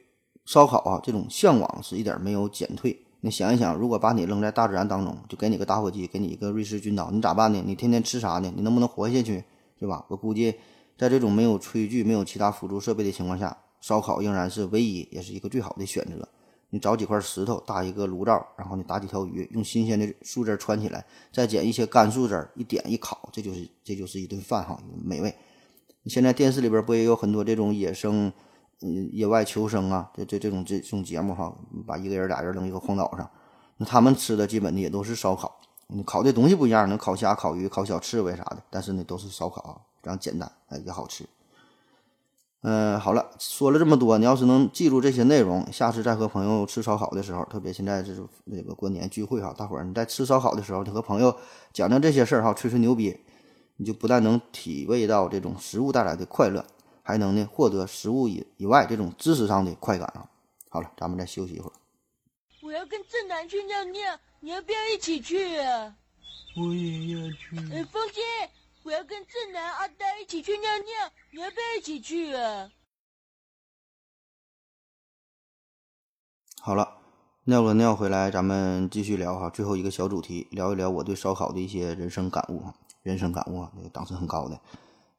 烧烤啊这种向往是一点没有减退。你想一想，如果把你扔在大自然当中，就给你个打火机，给你一个瑞士军刀，你咋办呢？你天天吃啥呢？你能不能活下去，是吧？我估计，在这种没有炊具、没有其他辅助设备的情况下，烧烤仍然是唯一，也是一个最好的选择。你找几块石头，搭一个炉灶，然后你打几条鱼，用新鲜的树枝穿起来，再捡一些干树枝一点一烤，这就是这就是一顿饭哈，美味。你现在电视里边不也有很多这种野生？野外求生啊，这这这种这种节目哈，把一个人俩人扔一个荒岛上，那他们吃的基本的也都是烧烤，烤的东西不一样，能烤虾、烤鱼、烤小刺猬啥的，但是呢都是烧烤，非常简单，哎也好吃。嗯，好了，说了这么多，你要是能记住这些内容，下次再和朋友吃烧烤的时候，特别现在是那个过年聚会哈，大伙儿你在吃烧烤的时候，你和朋友讲讲这些事儿哈，吹吹牛逼，你就不但能体味到这种食物带来的快乐。还能呢获得食物以以外这种知识上的快感啊！好了，咱们再休息一会儿。我要跟正南去尿尿，你要不要一起去啊？我也要去。哎，风姐，我要跟正南、阿呆一起去尿尿，你要不要一起去啊？好了，尿了尿回来，咱们继续聊哈。最后一个小主题，聊一聊我对烧烤的一些人生感悟哈人生感悟啊，那个档次很高的。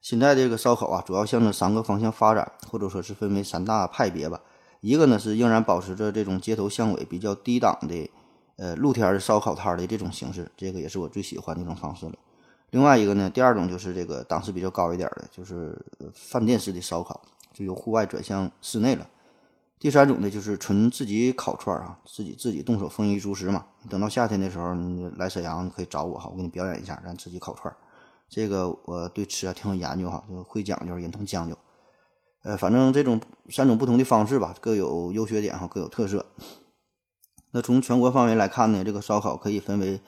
现在这个烧烤啊，主要向着三个方向发展，或者说是分为三大派别吧。一个呢是仍然保持着这种街头巷尾、比较低档的，呃，露天的烧烤摊的这种形式，这个也是我最喜欢的一种方式了。另外一个呢，第二种就是这个档次比较高一点的，就是饭店式的烧烤，就由户外转向室内了。第三种呢，就是纯自己烤串啊，自己自己动手丰衣足食嘛。等到夏天的时候，你来沈阳你可以找我哈，我给你表演一下，咱自己烤串。这个我对吃啊挺有研究哈，就会讲究，也能讲究。呃，反正这种三种不同的方式吧，各有优缺点哈，各有特色。那从全国范围来看呢，这个烧烤可以分为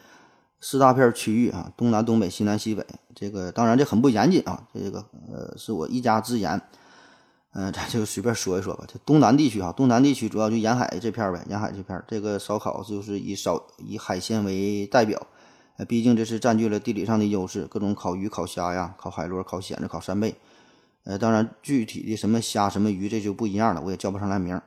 四大片区域啊，东南、东北、西南、西北。这个当然这很不严谨啊，这个呃是我一家之言。嗯，咱就随便说一说吧。这东南地区哈，东南地区主要就沿海这片呗，沿海这片这个烧烤就是以烧以海鲜为代表。呃，毕竟这是占据了地理上的优势，各种烤鱼、烤虾呀，烤海螺、烤蚬子、烤扇贝。呃，当然具体的什么虾、什么鱼，这就不一样了，我也叫不上来名。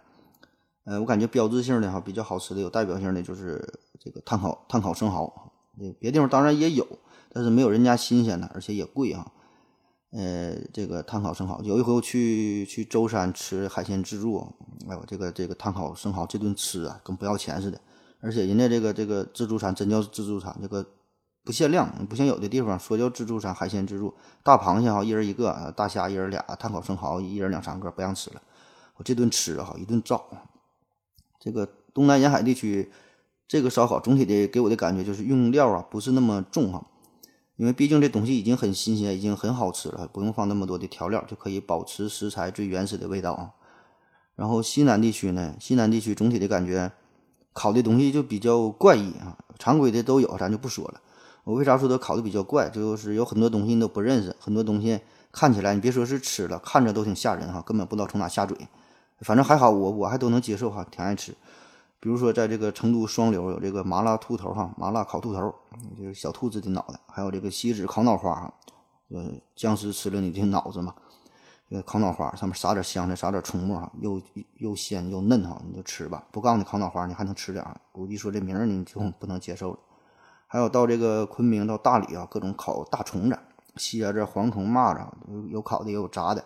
呃，我感觉标志性的哈，比较好吃的、有代表性的就是这个炭烤炭烤生蚝。那别地方当然也有，但是没有人家新鲜的，而且也贵哈。呃，这个炭烤生蚝，有一回我去去舟山吃海鲜自助，哎呦，这个这个炭烤生蚝这顿吃啊，跟不要钱似的。而且人家这个这个自助餐真叫自助餐，这个不限量，不像有的地方说叫自助餐，海鲜自助，大螃蟹哈一人一个，大虾一人俩，炭烤生蚝一人两三个，不让吃了。我这顿吃哈一顿造。这个东南沿海地区这个烧烤总体的给我的感觉就是用料啊不是那么重哈，因为毕竟这东西已经很新鲜，已经很好吃了，不用放那么多的调料就可以保持食材最原始的味道啊。然后西南地区呢，西南地区总体的感觉。烤的东西就比较怪异啊，常规的都有，咱就不说了。我为啥说它烤的比较怪？就是有很多东西你都不认识，很多东西看起来你别说是吃了，看着都挺吓人哈，根本不知道从哪下嘴。反正还好，我我还都能接受哈，挺爱吃。比如说在这个成都双流有这个麻辣兔头哈，麻辣烤兔头，就是小兔子的脑袋，还有这个锡纸烤脑花哈，呃，僵尸吃了你的脑子嘛。个烤脑花上面撒点香菜，撒点葱末哈，又又鲜又嫩哈，你就吃吧。不告诉你烤脑花，你还能吃点儿。估计说这名儿你就不能接受了。还有到这个昆明到大理啊，各种烤大虫子，蝎子、蝗虫、蚂蚱，有烤的也有炸的，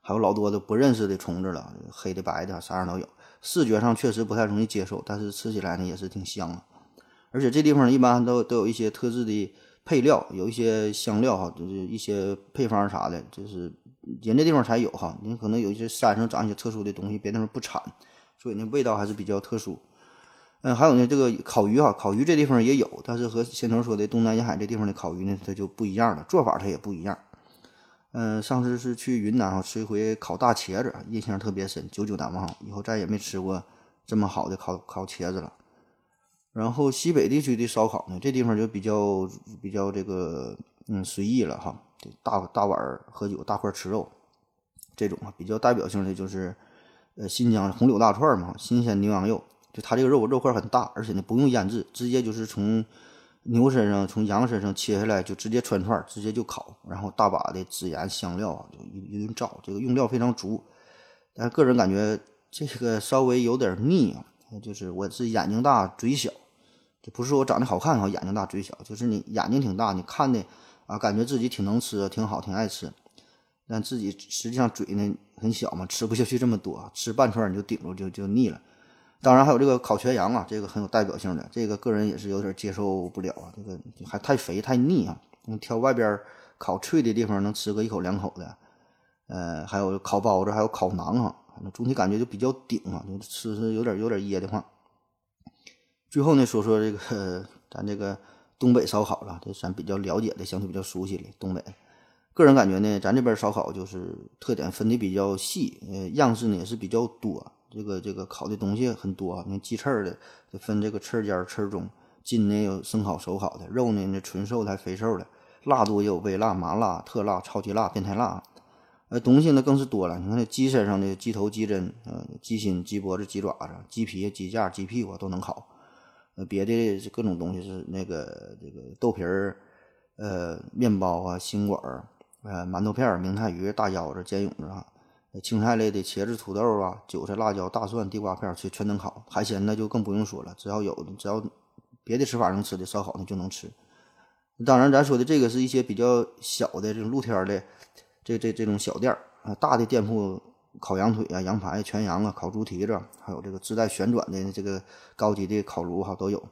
还有老多的不认识的虫子了，黑的白的啥样都有。视觉上确实不太容易接受，但是吃起来呢也是挺香啊。而且这地方一般都都有一些特制的配料，有一些香料哈，就是一些配方啥的，就是。人家地方才有哈，你可能有一些山上长一些特殊的东西，别地方不产，所以那味道还是比较特殊。嗯，还有呢，这个烤鱼哈，烤鱼这地方也有，但是和先头说的东南沿海这地方的烤鱼呢，它就不一样了，做法它也不一样。嗯，上次是去云南哈，吃一回烤大茄子，印象特别深，久久难忘，以后再也没吃过这么好的烤烤茄子了。然后西北地区的烧烤呢，这地方就比较比较这个嗯随意了哈。大大碗喝酒，大块吃肉，这种啊比较代表性的就是，呃，新疆红柳大串嘛，新鲜牛羊肉，就它这个肉肉块很大，而且呢不用腌制，直接就是从牛身上、从羊身上切下来就直接穿串，直接就烤，然后大把的孜然香料啊，就一一顿照，这个用料非常足。但个人感觉这个稍微有点腻啊，就是我是眼睛大嘴小，这不是说我长得好看哈，眼睛大嘴小，就是你眼睛挺大，你看的。啊，感觉自己挺能吃，挺好，挺爱吃，但自己实际上嘴呢很小嘛，吃不下去这么多，吃半串你就顶住，就就腻了。当然还有这个烤全羊啊，这个很有代表性的，这个个人也是有点接受不了啊，这个还太肥太腻啊。挑外边烤脆的地方能吃个一口两口的，呃，还有烤包子，还有烤馕啊，总体感觉就比较顶啊，就吃是有点有点噎得慌。最后呢，说说这个咱这个。东北烧烤了，这咱比较了解的，相对比较熟悉的东北。个人感觉呢，咱这边烧烤就是特点分的比较细，呃，样式呢也是比较多。这个这个烤的东西很多，你看鸡翅的就分这个翅尖、翅中，筋呢有生烤、熟烤的，肉呢那纯瘦的还肥瘦的，辣度也有微辣、麻辣、特辣、超级辣、变态辣。呃，东西呢更是多了，你看那鸡身上的鸡头、鸡胗，呃，鸡心、鸡脖子、鸡爪子、鸡皮、鸡架、鸡屁股都能烤。呃，别的各种东西是那个这个豆皮儿，呃，面包啊，心管儿，呃，馒头片儿，明太鱼，大腰子，煎蛹子啊，青菜类的茄子、土豆啊，韭菜、辣椒、大蒜、地瓜片儿，全全能烤。海鲜那就更不用说了，只要有只要别的吃法能吃的烧烤那就能吃。当然，咱说的这个是一些比较小的这种露天的这这这种小店儿啊，大的店铺。烤羊腿啊，羊排、全羊啊，烤猪蹄子，还有这个自带旋转的这个高级的烤炉哈，都有。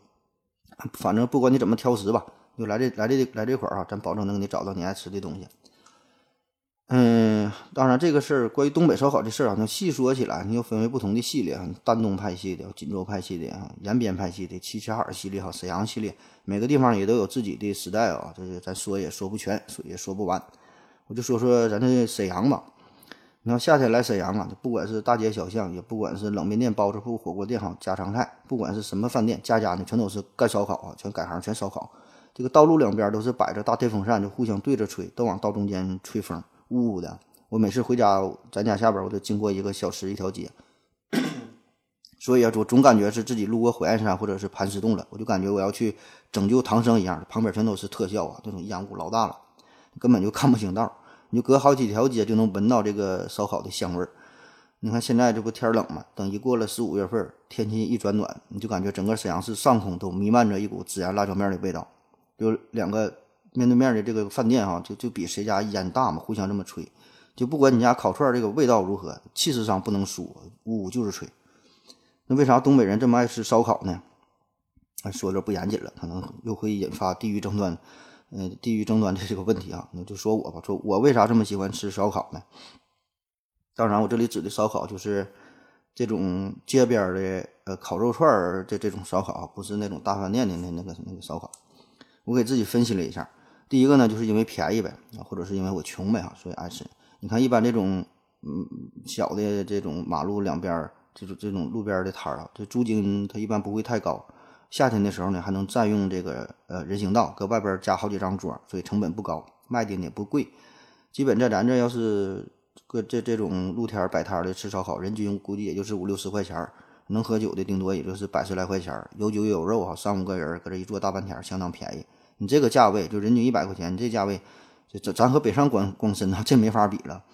反正不管你怎么挑食吧，就来这来这来这块儿啊，咱保证能给你找到你爱吃的东西。嗯，当然这个事儿，关于东北烧烤这事儿啊，那细说起来，你又分为不同的系列啊，丹东派系的、锦州派系的、哈延边派系的、齐齐哈尔系列哈、沈阳系列，每个地方也都有自己的时代啊，这是咱说也说不全，说也说不完。我就说说咱这沈阳吧。你要夏天来沈阳啊，不管是大街小巷，也不管是冷面店、包子铺、火锅店哈，家常菜，不管是什么饭店，家家呢全都是干烧烤啊，全改行全烧烤。这个道路两边都是摆着大电风扇，就互相对着吹，都往道中间吹风，呜呜的。我每次回家，咱家下边我都经过一个小吃一条街，所以啊，我总感觉是自己路过火焰山或者是盘丝洞了，我就感觉我要去拯救唐僧一样，旁边全都是特效啊，那种烟雾老大了，根本就看不清道。你就隔好几条街就能闻到这个烧烤的香味儿。你看现在这不天冷嘛，等一过了十五月份，天气一转暖，你就感觉整个沈阳市上空都弥漫着一股孜然辣椒面的味道。有两个面对面的这个饭店哈，就就比谁家烟大嘛，互相这么吹。就不管你家烤串这个味道如何，气势上不能输，呜呜就是吹。那为啥东北人这么爱吃烧烤呢？哎，说的不严谨了，可能又会引发地域争端，呃，地域争端的这个问题啊。那就说我吧，说我为啥这么喜欢吃烧烤呢？当然，我这里指的烧烤就是这种街边的呃烤肉串儿这这种烧烤，不是那种大饭店的那那个那个烧烤。我给自己分析了一下，第一个呢，就是因为便宜呗，或者是因为我穷呗哈，所以爱吃。你看，一般这种嗯小的这种马路两边儿这种这种路边的摊儿啊，这租金它一般不会太高。夏天的时候呢，还能占用这个呃人行道，搁外边加好几张桌，所以成本不高，卖的也不贵。基本在咱这要是。搁这这种露天摆摊的吃烧烤，人均估计也就是五六十块钱儿能喝酒的顶多也就是百十来块钱儿有酒有肉哈，三五个人搁这一坐大半天，相当便宜。你这个价位就人均一百块钱，你这价位，这咱咱和北上广广深呐，这没法比了。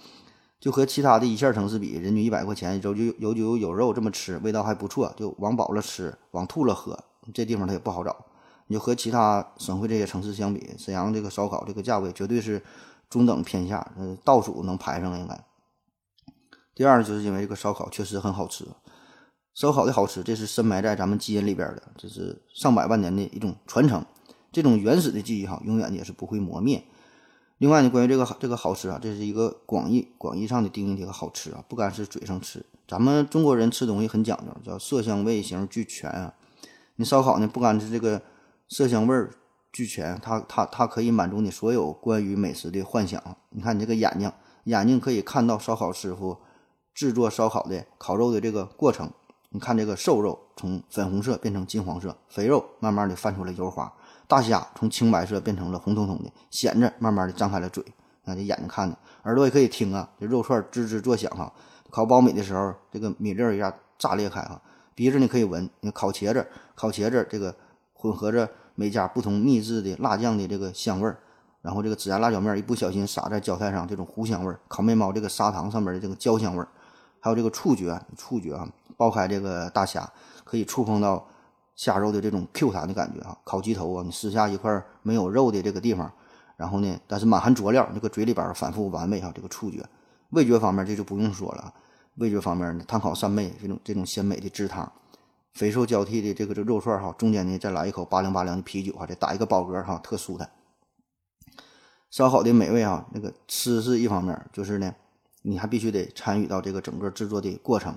就和其他的一线城市比，人均一百块钱，有酒有酒有肉这么吃，味道还不错，就往饱了吃，往吐了喝，这地方它也不好找。你就和其他省会这些城市相比，沈阳这个烧烤这个价位绝对是。中等偏下，呃，倒数能排上了应该。第二，就是因为这个烧烤确实很好吃，烧烤的好吃，这是深埋在咱们基因里边的，这是上百万年的一种传承，这种原始的记忆哈，永远也是不会磨灭。另外呢，关于这个这个好吃啊，这是一个广义广义上的定义，这个好吃啊，不单是嘴上吃，咱们中国人吃东西很讲究，叫色香味形俱全啊。你烧烤呢，不单是这个色香味。俱全，它它它可以满足你所有关于美食的幻想。你看你这个眼睛，眼睛可以看到烧烤师傅制作烧烤的烤肉的这个过程。你看这个瘦肉从粉红色变成金黄色，肥肉慢慢的泛出了油花，大虾从青白色变成了红彤彤的，咸子慢慢的张开了嘴。那这眼睛看的，耳朵也可以听啊，这肉串吱吱作响哈。烤苞米的时候，这个米粒儿一下炸裂开哈。鼻子你可以闻，你烤茄子，烤茄子这个混合着。每家不同秘制的辣酱的这个香味儿，然后这个孜然辣椒面一不小心撒在浇菜上，这种糊香味儿；烤面包这个砂糖上面的这个焦香味儿，还有这个触觉，触觉啊，剥开这个大虾可以触碰到虾肉的这种 Q 弹的感觉啊。烤鸡头啊，你撕下一块没有肉的这个地方，然后呢，但是满含佐料，这个嘴里边反复完美哈，这个触觉。味觉方面这就不用说了，味觉方面呢，炭烤扇贝这种这种鲜美的汁汤。肥瘦交替的这个这肉串哈，中间呢再来一口八凉八凉的啤酒哈，再打一个饱嗝哈，特舒坦。烧烤的美味哈，那个吃是一方面，就是呢，你还必须得参与到这个整个制作的过程。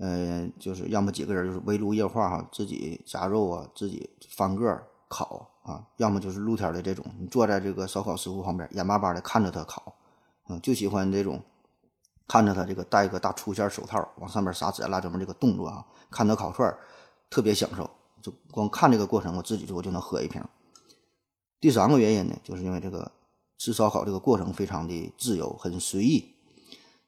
嗯，就是要么几个人就是围炉夜话哈，自己夹肉啊，自己翻个烤啊，要么就是露天的这种，你坐在这个烧烤师傅旁边，眼巴巴的看着他烤，嗯，就喜欢这种。看着他这个戴个大粗线手套，往上面撒孜然辣椒面这个动作啊，看他烤串特别享受。就光看这个过程，我自己就我就能喝一瓶。第三个原因呢，就是因为这个吃烧烤这个过程非常的自由，很随意。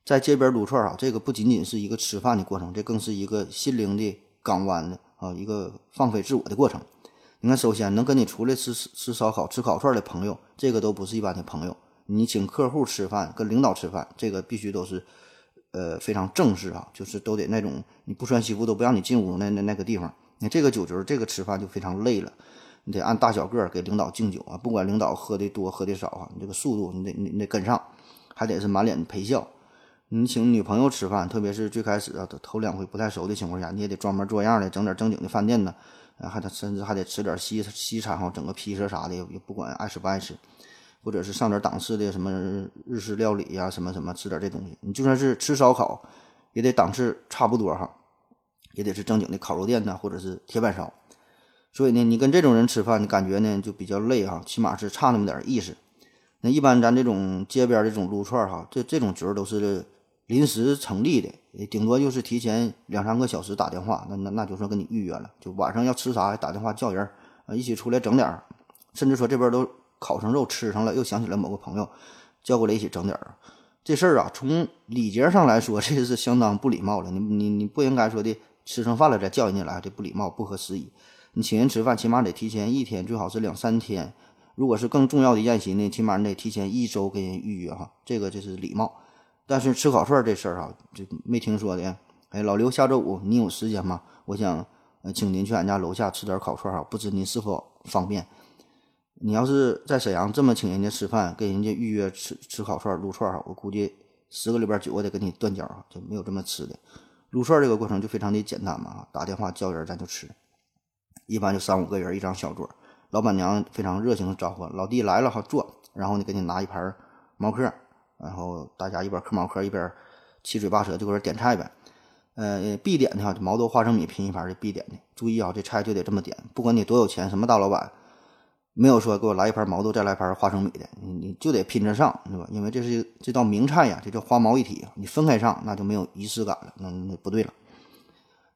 在街边撸串啊，这个不仅仅是一个吃饭的过程，这更是一个心灵的港湾的啊，一个放飞自我的过程。你看，首先能跟你出来吃吃烧烤、吃烤串的朋友，这个都不是一般的朋友。你请客户吃饭，跟领导吃饭，这个必须都是，呃，非常正式啊，就是都得那种你不穿西服都不让你进屋那那那个地方。你这个酒局，这个吃饭就非常累了，你得按大小个儿给领导敬酒啊，不管领导喝的多喝的少啊，你这个速度你得你得跟上，还得是满脸陪笑。你请女朋友吃饭，特别是最开始啊，头两回不太熟的情况下，你也得装模作样的整点正经的饭店呢，还得甚至还得吃点西西餐哈，整个披萨啥的，也不管爱吃不爱吃。或者是上点档次的什么日式料理呀，什么什么吃点这东西。你就算是吃烧烤，也得档次差不多哈，也得是正经的烤肉店呢，或者是铁板烧。所以呢，你跟这种人吃饭，你感觉呢就比较累哈，起码是差那么点意思。那一般咱这种街边这种撸串哈，这这种局儿都是临时成立的，顶多就是提前两三个小时打电话，那那那就说跟你预约了，就晚上要吃啥，打电话叫人啊，一起出来整点儿，甚至说这边都。烤成肉吃上了，又想起来某个朋友，叫过来一起整点儿。这事儿啊，从礼节上来说，这是相当不礼貌了。你你你不应该说的，吃上饭了再叫人家来，这不礼貌，不合时宜。你请人吃饭，起码得提前一天，最好是两三天。如果是更重要的宴席呢，起码你得提前一周跟人预约哈，这个就是礼貌。但是吃烤串这事儿哈，就没听说的。哎，老刘，下周五你有时间吗？我想呃，请您去俺家楼下吃点烤串哈，不知您是否方便？你要是在沈阳这么请人家吃饭，给人家预约吃吃烤串、撸串哈，我估计十个里边九个得跟你断交啊，就没有这么吃的。撸串这个过程就非常的简单嘛，打电话叫人咱就吃，一般就三五个人一张小桌，老板娘非常热情的招呼老弟来了哈坐，然后呢给你拿一盘毛嗑，然后大家一边嗑毛嗑一边七嘴八舌就搁这点菜呗。呃，必点的哈，毛豆花生米拼一盘是必点的。注意啊，这菜就得这么点，不管你多有钱，什么大老板，没有说给我来一盘毛豆再来一盘花生米的，你你就得拼着上，对吧？因为这是这道名菜呀，这叫花毛一体，你分开上那就没有仪式感了，那那不对了。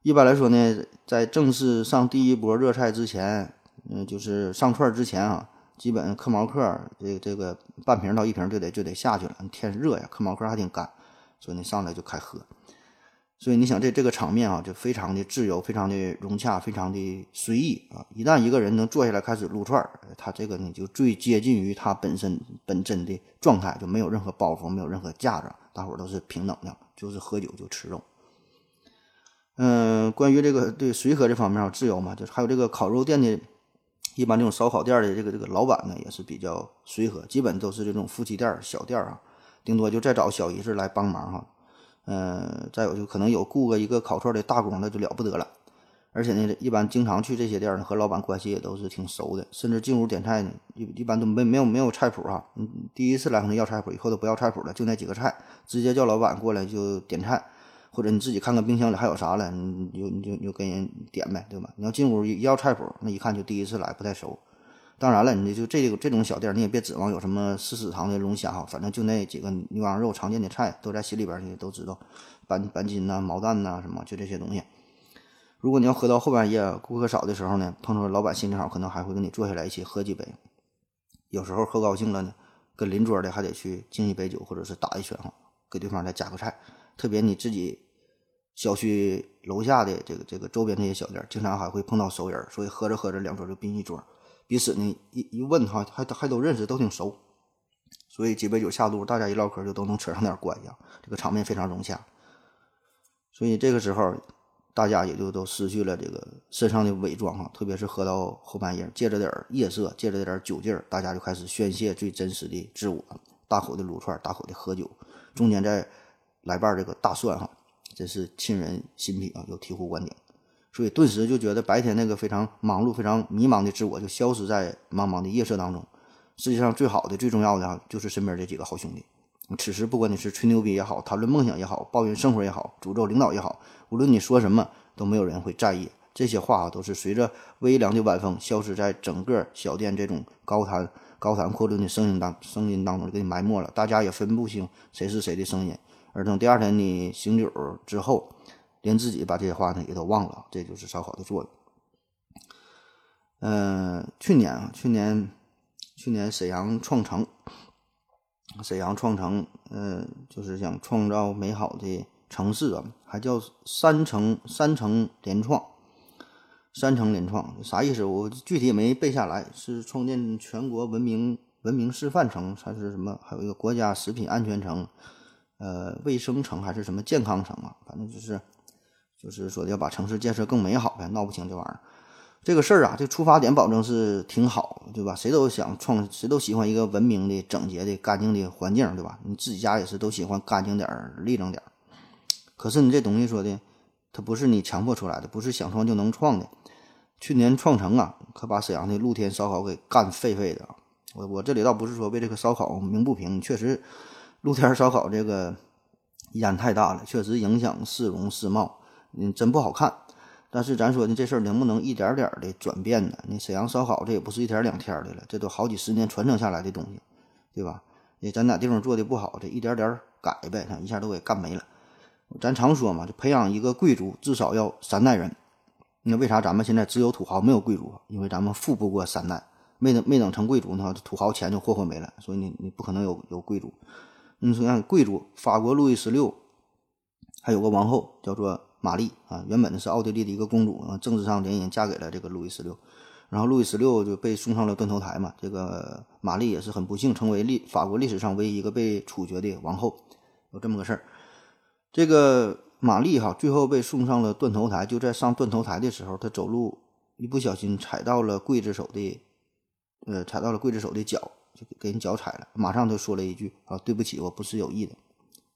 一般来说呢，在正式上第一波热菜之前，嗯，就是上串之前啊，基本嗑毛嗑这这个半瓶到一瓶就得就得下去了。天热呀，嗑毛嗑还挺干，所以你上来就开喝。所以你想这这个场面啊，就非常的自由，非常的融洽，非常的随意啊！一旦一个人能坐下来开始撸串儿，他这个呢就最接近于他本身本真的状态，就没有任何包袱，没有任何架子，大伙都是平等的，就是喝酒就吃肉。嗯，关于这个对随和这方面，自由嘛，就是还有这个烤肉店的，一般这种烧烤店的这个这个老板呢，也是比较随和，基本都是这种夫妻店、小店啊，顶多就再找小姨子来帮忙哈。嗯，再有就可能有雇个一个烤串的大工，那就了不得了。而且呢，一般经常去这些店呢，和老板关系也都是挺熟的。甚至进屋点菜呢，一一般都没没有没有菜谱哈。第一次来可能要菜谱，以后都不要菜谱了，就那几个菜，直接叫老板过来就点菜，或者你自己看看冰箱里还有啥了，你就你就你就跟人点呗，对吧？你要进屋要菜谱，那一看就第一次来，不太熟。当然了，你就这个这种小店，你也别指望有什么四食堂的龙虾哈，反正就那几个牛羊肉常见的菜都在心里边去都知道，板板筋呐、毛蛋呐什么，就这些东西。如果你要喝到后半夜顾客少的时候呢，碰着老板心情好，可能还会跟你坐下来一起喝几杯。有时候喝高兴了呢，跟邻桌的还得去敬一杯酒，或者是打一拳哈，给对方再加个菜。特别你自己小区楼下的这个这个周边这些小店，经常还会碰到熟人，所以喝着喝着两桌就并一桌。彼此呢一一问哈，还还都认识，都挺熟，所以几杯酒下肚，大家一唠嗑就都能扯上点关系，这个场面非常融洽。所以这个时候，大家也就都失去了这个身上的伪装哈，特别是喝到后半夜，借着点夜色，借着点酒劲儿，大家就开始宣泄最真实的自我，大口的撸串，大口的喝酒，中间再来瓣这个大蒜哈，真是沁人心脾啊，有醍醐灌顶。所以顿时就觉得白天那个非常忙碌、非常迷茫的自我就消失在茫茫的夜色当中。世界上最好的、最重要的啊，就是身边这几个好兄弟。此时不管你是吹牛逼也好，谈论梦想也好，抱怨生活也好，诅咒领导也好，无论你说什么，都没有人会在意。这些话啊，都是随着微凉的晚风消失在整个小店这种高谈高谈阔论的声音当声音当中，给你埋没了。大家也分不清谁是谁的声音。而等第二天你醒酒之后。连自己把这些话呢也都忘了，这就是烧烤的作用。嗯，去年啊，去年，去年沈阳创城，沈阳创城，嗯，就是想创造美好的城市啊，还叫三城三城联创，三城联创啥意思？我具体也没背下来，是创建全国文明文明示范城，还是什么？还有一个国家食品安全城，呃，卫生城还是什么健康城啊？反正就是。就是说要把城市建设更美好呗，闹不清这玩意儿。这个事儿啊，这出发点保证是挺好，对吧？谁都想创，谁都喜欢一个文明的、整洁的、干净的环境，对吧？你自己家也是都喜欢干净点儿、立正点儿。可是你这东西说的，它不是你强迫出来的，不是想创就能创的。去年创城啊，可把沈阳的露天烧烤给干废废的。我我这里倒不是说为这个烧烤鸣不平，确实露天烧烤这个烟太大了，确实影响市容市貌。嗯，真不好看，但是咱说呢，这事儿能不能一点点的转变呢？你沈阳烧烤这也不是一天两天的了，这都好几十年传承下来的东西，对吧？你咱哪地方做的不好，这一点点改呗，他一下都给干没了。咱常说嘛，就培养一个贵族至少要三代人。那为啥咱们现在只有土豪没有贵族？因为咱们富不过三代，没等没等成贵族呢，土豪钱就霍霍没了，所以你你不可能有有贵族。你说看贵族，法国路易十六还有个王后叫做。玛丽啊，原本呢是奥地利的一个公主啊，政治上联姻嫁给了这个路易十六，然后路易十六就被送上了断头台嘛。这个玛丽也是很不幸，成为历法国历史上唯一一个被处决的王后，有这么个事儿。这个玛丽哈，最后被送上了断头台，就在上断头台的时候，她走路一不小心踩到了刽子手的，呃，踩到了刽子手的脚，就给人脚踩了。马上就说了一句啊，对不起，我不是有意的。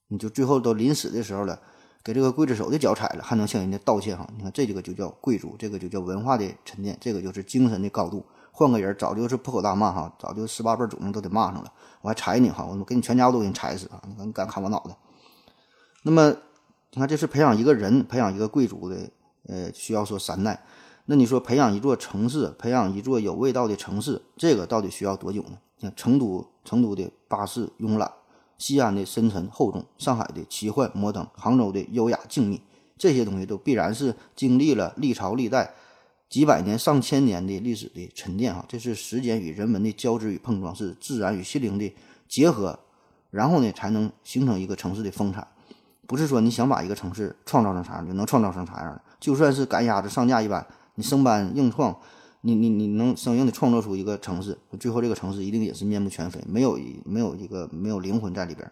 你就最后都临死的时候了。给这个刽子手的脚踩了，还能向人家道歉哈。你看这几个就叫贵族，这个就叫文化的沉淀，这个就是精神的高度。换个人早就是破口大骂哈，早就十八辈祖宗都得骂上了。我还踩你哈，我给你全家都给你踩死啊！你看你敢砍我脑袋？那么你看这是培养一个人，培养一个贵族的，呃，需要说三代。那你说培养一座城市，培养一座有味道的城市，这个到底需要多久呢？像成都，成都的巴适慵懒。西安的深沉厚重，上海的奇幻摩登，杭州的优雅静谧，这些东西都必然是经历了历朝历代几百年、上千年的历史的沉淀哈。这是时间与人文的交织与碰撞，是自然与心灵的结合，然后呢才能形成一个城市的风采。不是说你想把一个城市创造成啥样就能创造成啥样的，就算是赶鸭子上架一般，你生搬硬创。你你你能生硬的创造出一个城市，最后这个城市一定也是面目全非，没有没有一个没有灵魂在里边，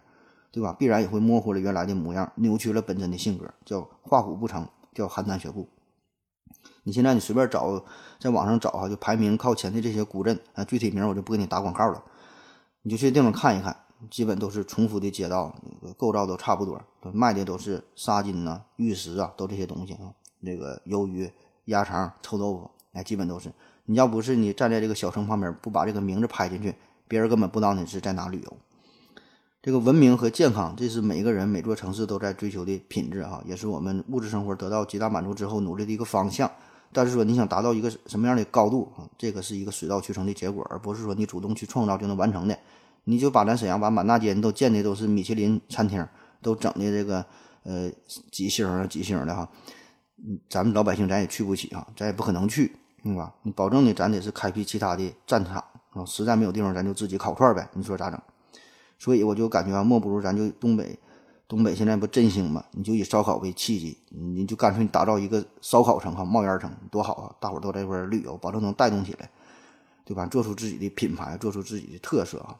对吧？必然也会模糊了原来的模样，扭曲了本真的性格，叫画虎不成，叫邯郸学步。你现在你随便找，在网上找哈，就排名靠前的这些古镇啊，具体名我就不给你打广告了，你就去地方看一看，基本都是重复的街道，构造都差不多，卖的都是沙金呐、玉石啊，都这些东西啊，那个鱿鱼、鸭肠、臭豆腐。哎，基本都是，你要不是你站在这个小城旁边，不把这个名字拍进去，别人根本不知道你是在哪旅游。这个文明和健康，这是每个人每座城市都在追求的品质啊，也是我们物质生活得到极大满足之后努力的一个方向。但是说你想达到一个什么样的高度啊，这个是一个水到渠成的结果，而不是说你主动去创造就能完成的。你就把咱沈阳把满大街都建的都是米其林餐厅，都整的这个呃几星几星的哈，咱们老百姓咱也去不起啊，咱也不可能去。对吧？你保证呢，咱得是开辟其他的战场啊！实在没有地方，咱就自己烤串呗。你说咋整？所以我就感觉啊，莫不如咱就东北，东北现在不振兴嘛？你就以烧烤为契机，你就干脆打造一个烧烤城哈，冒烟城多好啊！大伙都在一块旅游，保证能带动起来，对吧？做出自己的品牌，做出自己的特色啊，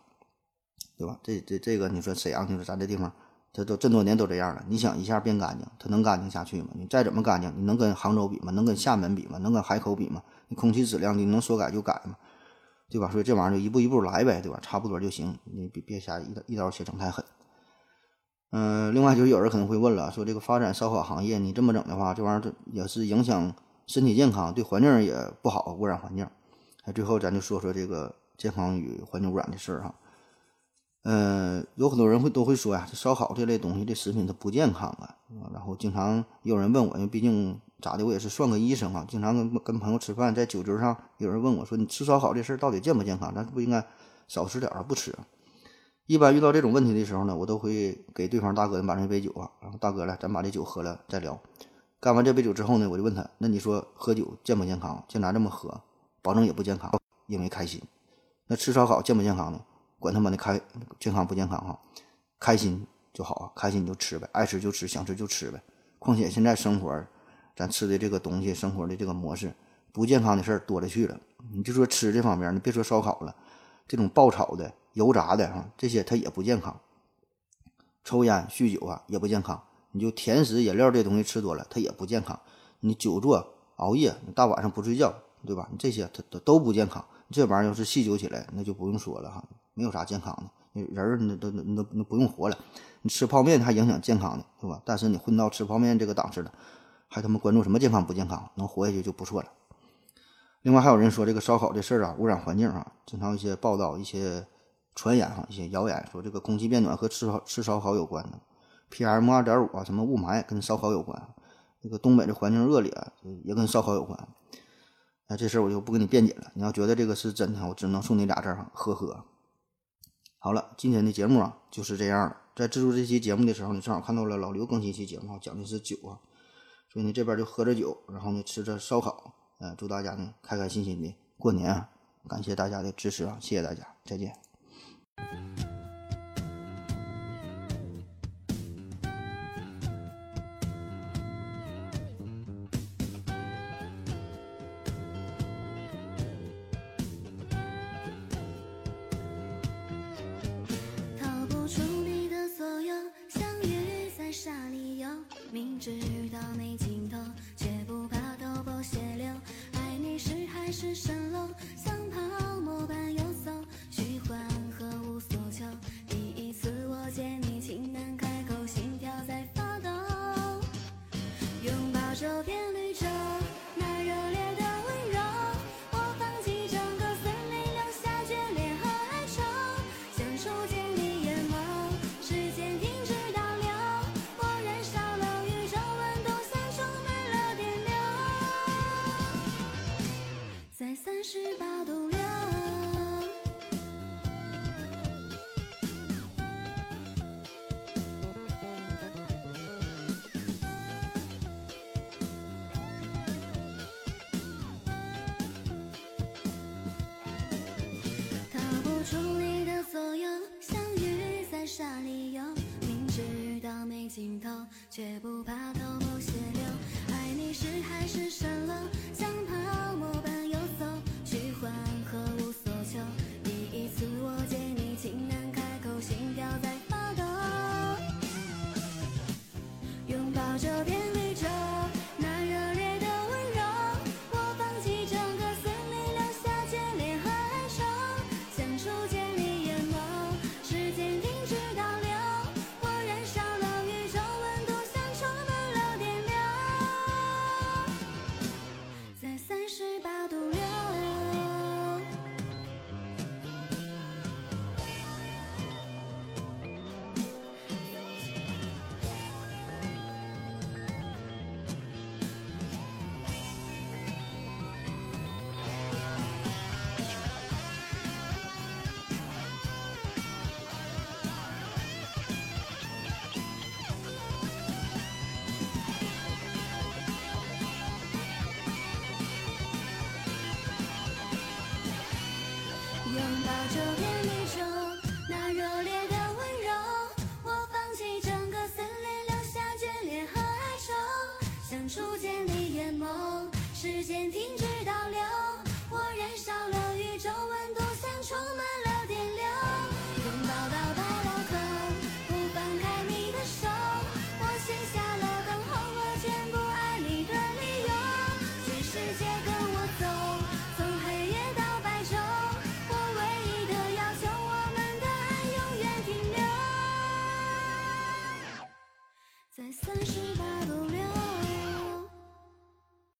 对吧？这这这个，你说沈阳，你说咱这地方。这都这么多年都这样了，你想一下变干净，它能干净下去吗？你再怎么干净，你能跟杭州比吗？能跟厦门比吗？能跟海口比吗？你空气质量你能说改就改吗？对吧？所以这玩意儿就一步一步来呗，对吧？差不多就行，你别别瞎一刀一刀切整太狠。嗯，另外就是有人可能会问了，说这个发展烧烤行业，你这么整的话，这玩意儿也是影响身体健康，对环境也不好，污染环境。哎，最后咱就说说这个健康与环境污染的事儿哈。嗯，有很多人会都会说呀，这烧烤这类东西的食品它不健康啊。然后经常有人问我，因为毕竟咋的，我也是算个医生啊。经常跟跟朋友吃饭，在酒桌上有人问我说：“你吃烧烤这事儿到底健不健康？咱不应该少吃点儿，不吃。”一般遇到这种问题的时候呢，我都会给对方大哥满上一杯酒啊，然后大哥来，咱把这酒喝了再聊。干完这杯酒之后呢，我就问他：“那你说喝酒健不健康？像咱这么喝，保证也不健康，因为开心。那吃烧烤健不健康呢？”管他妈的开健康不健康哈，开心就好啊，开心你就吃呗，爱吃就吃，想吃就吃呗。况且现在生活，咱吃的这个东西，生活的这个模式，不健康的事儿多了去了。你就说吃这方面，你别说烧烤了，这种爆炒的、油炸的哈，这些它也不健康。抽烟、酗酒啊也不健康。你就甜食、饮料这东西吃多了，它也不健康。你久坐、熬夜，你大晚上不睡觉，对吧？你这些它都都不健康。这玩意儿要是细究起来，那就不用说了哈。没有啥健康的，人儿那都那都那不用活了。你吃泡面还影响健康呢，是吧？但是你混到吃泡面这个档次了，还他妈关注什么健康不健康？能活下去就不错了。另外还有人说这个烧烤这事儿啊，污染环境啊，经常一些报道、一些传言哈、一些谣言说这个空气变暖和吃烧吃烧烤有关的，PM 二点五啊，什么雾霾跟烧烤有关。这个东北的环境恶劣也跟烧烤有关。那这事儿我就不跟你辩解了。你要觉得这个是真的，我只能送你俩字儿，呵呵。好了，今天的节目啊就是这样了。在制作这期节目的时候，你正好看到了老刘更新一期节目啊，讲的是酒啊，所以呢这边就喝着酒，然后呢吃着烧烤，呃，祝大家呢开开心心的过年啊！感谢大家的支持啊，谢谢大家，再见。却不怕头破血流爱你是海市蜃楼像泡沫般游走虚幻和无所求。第一次我见你情难开口心跳在发抖拥抱着别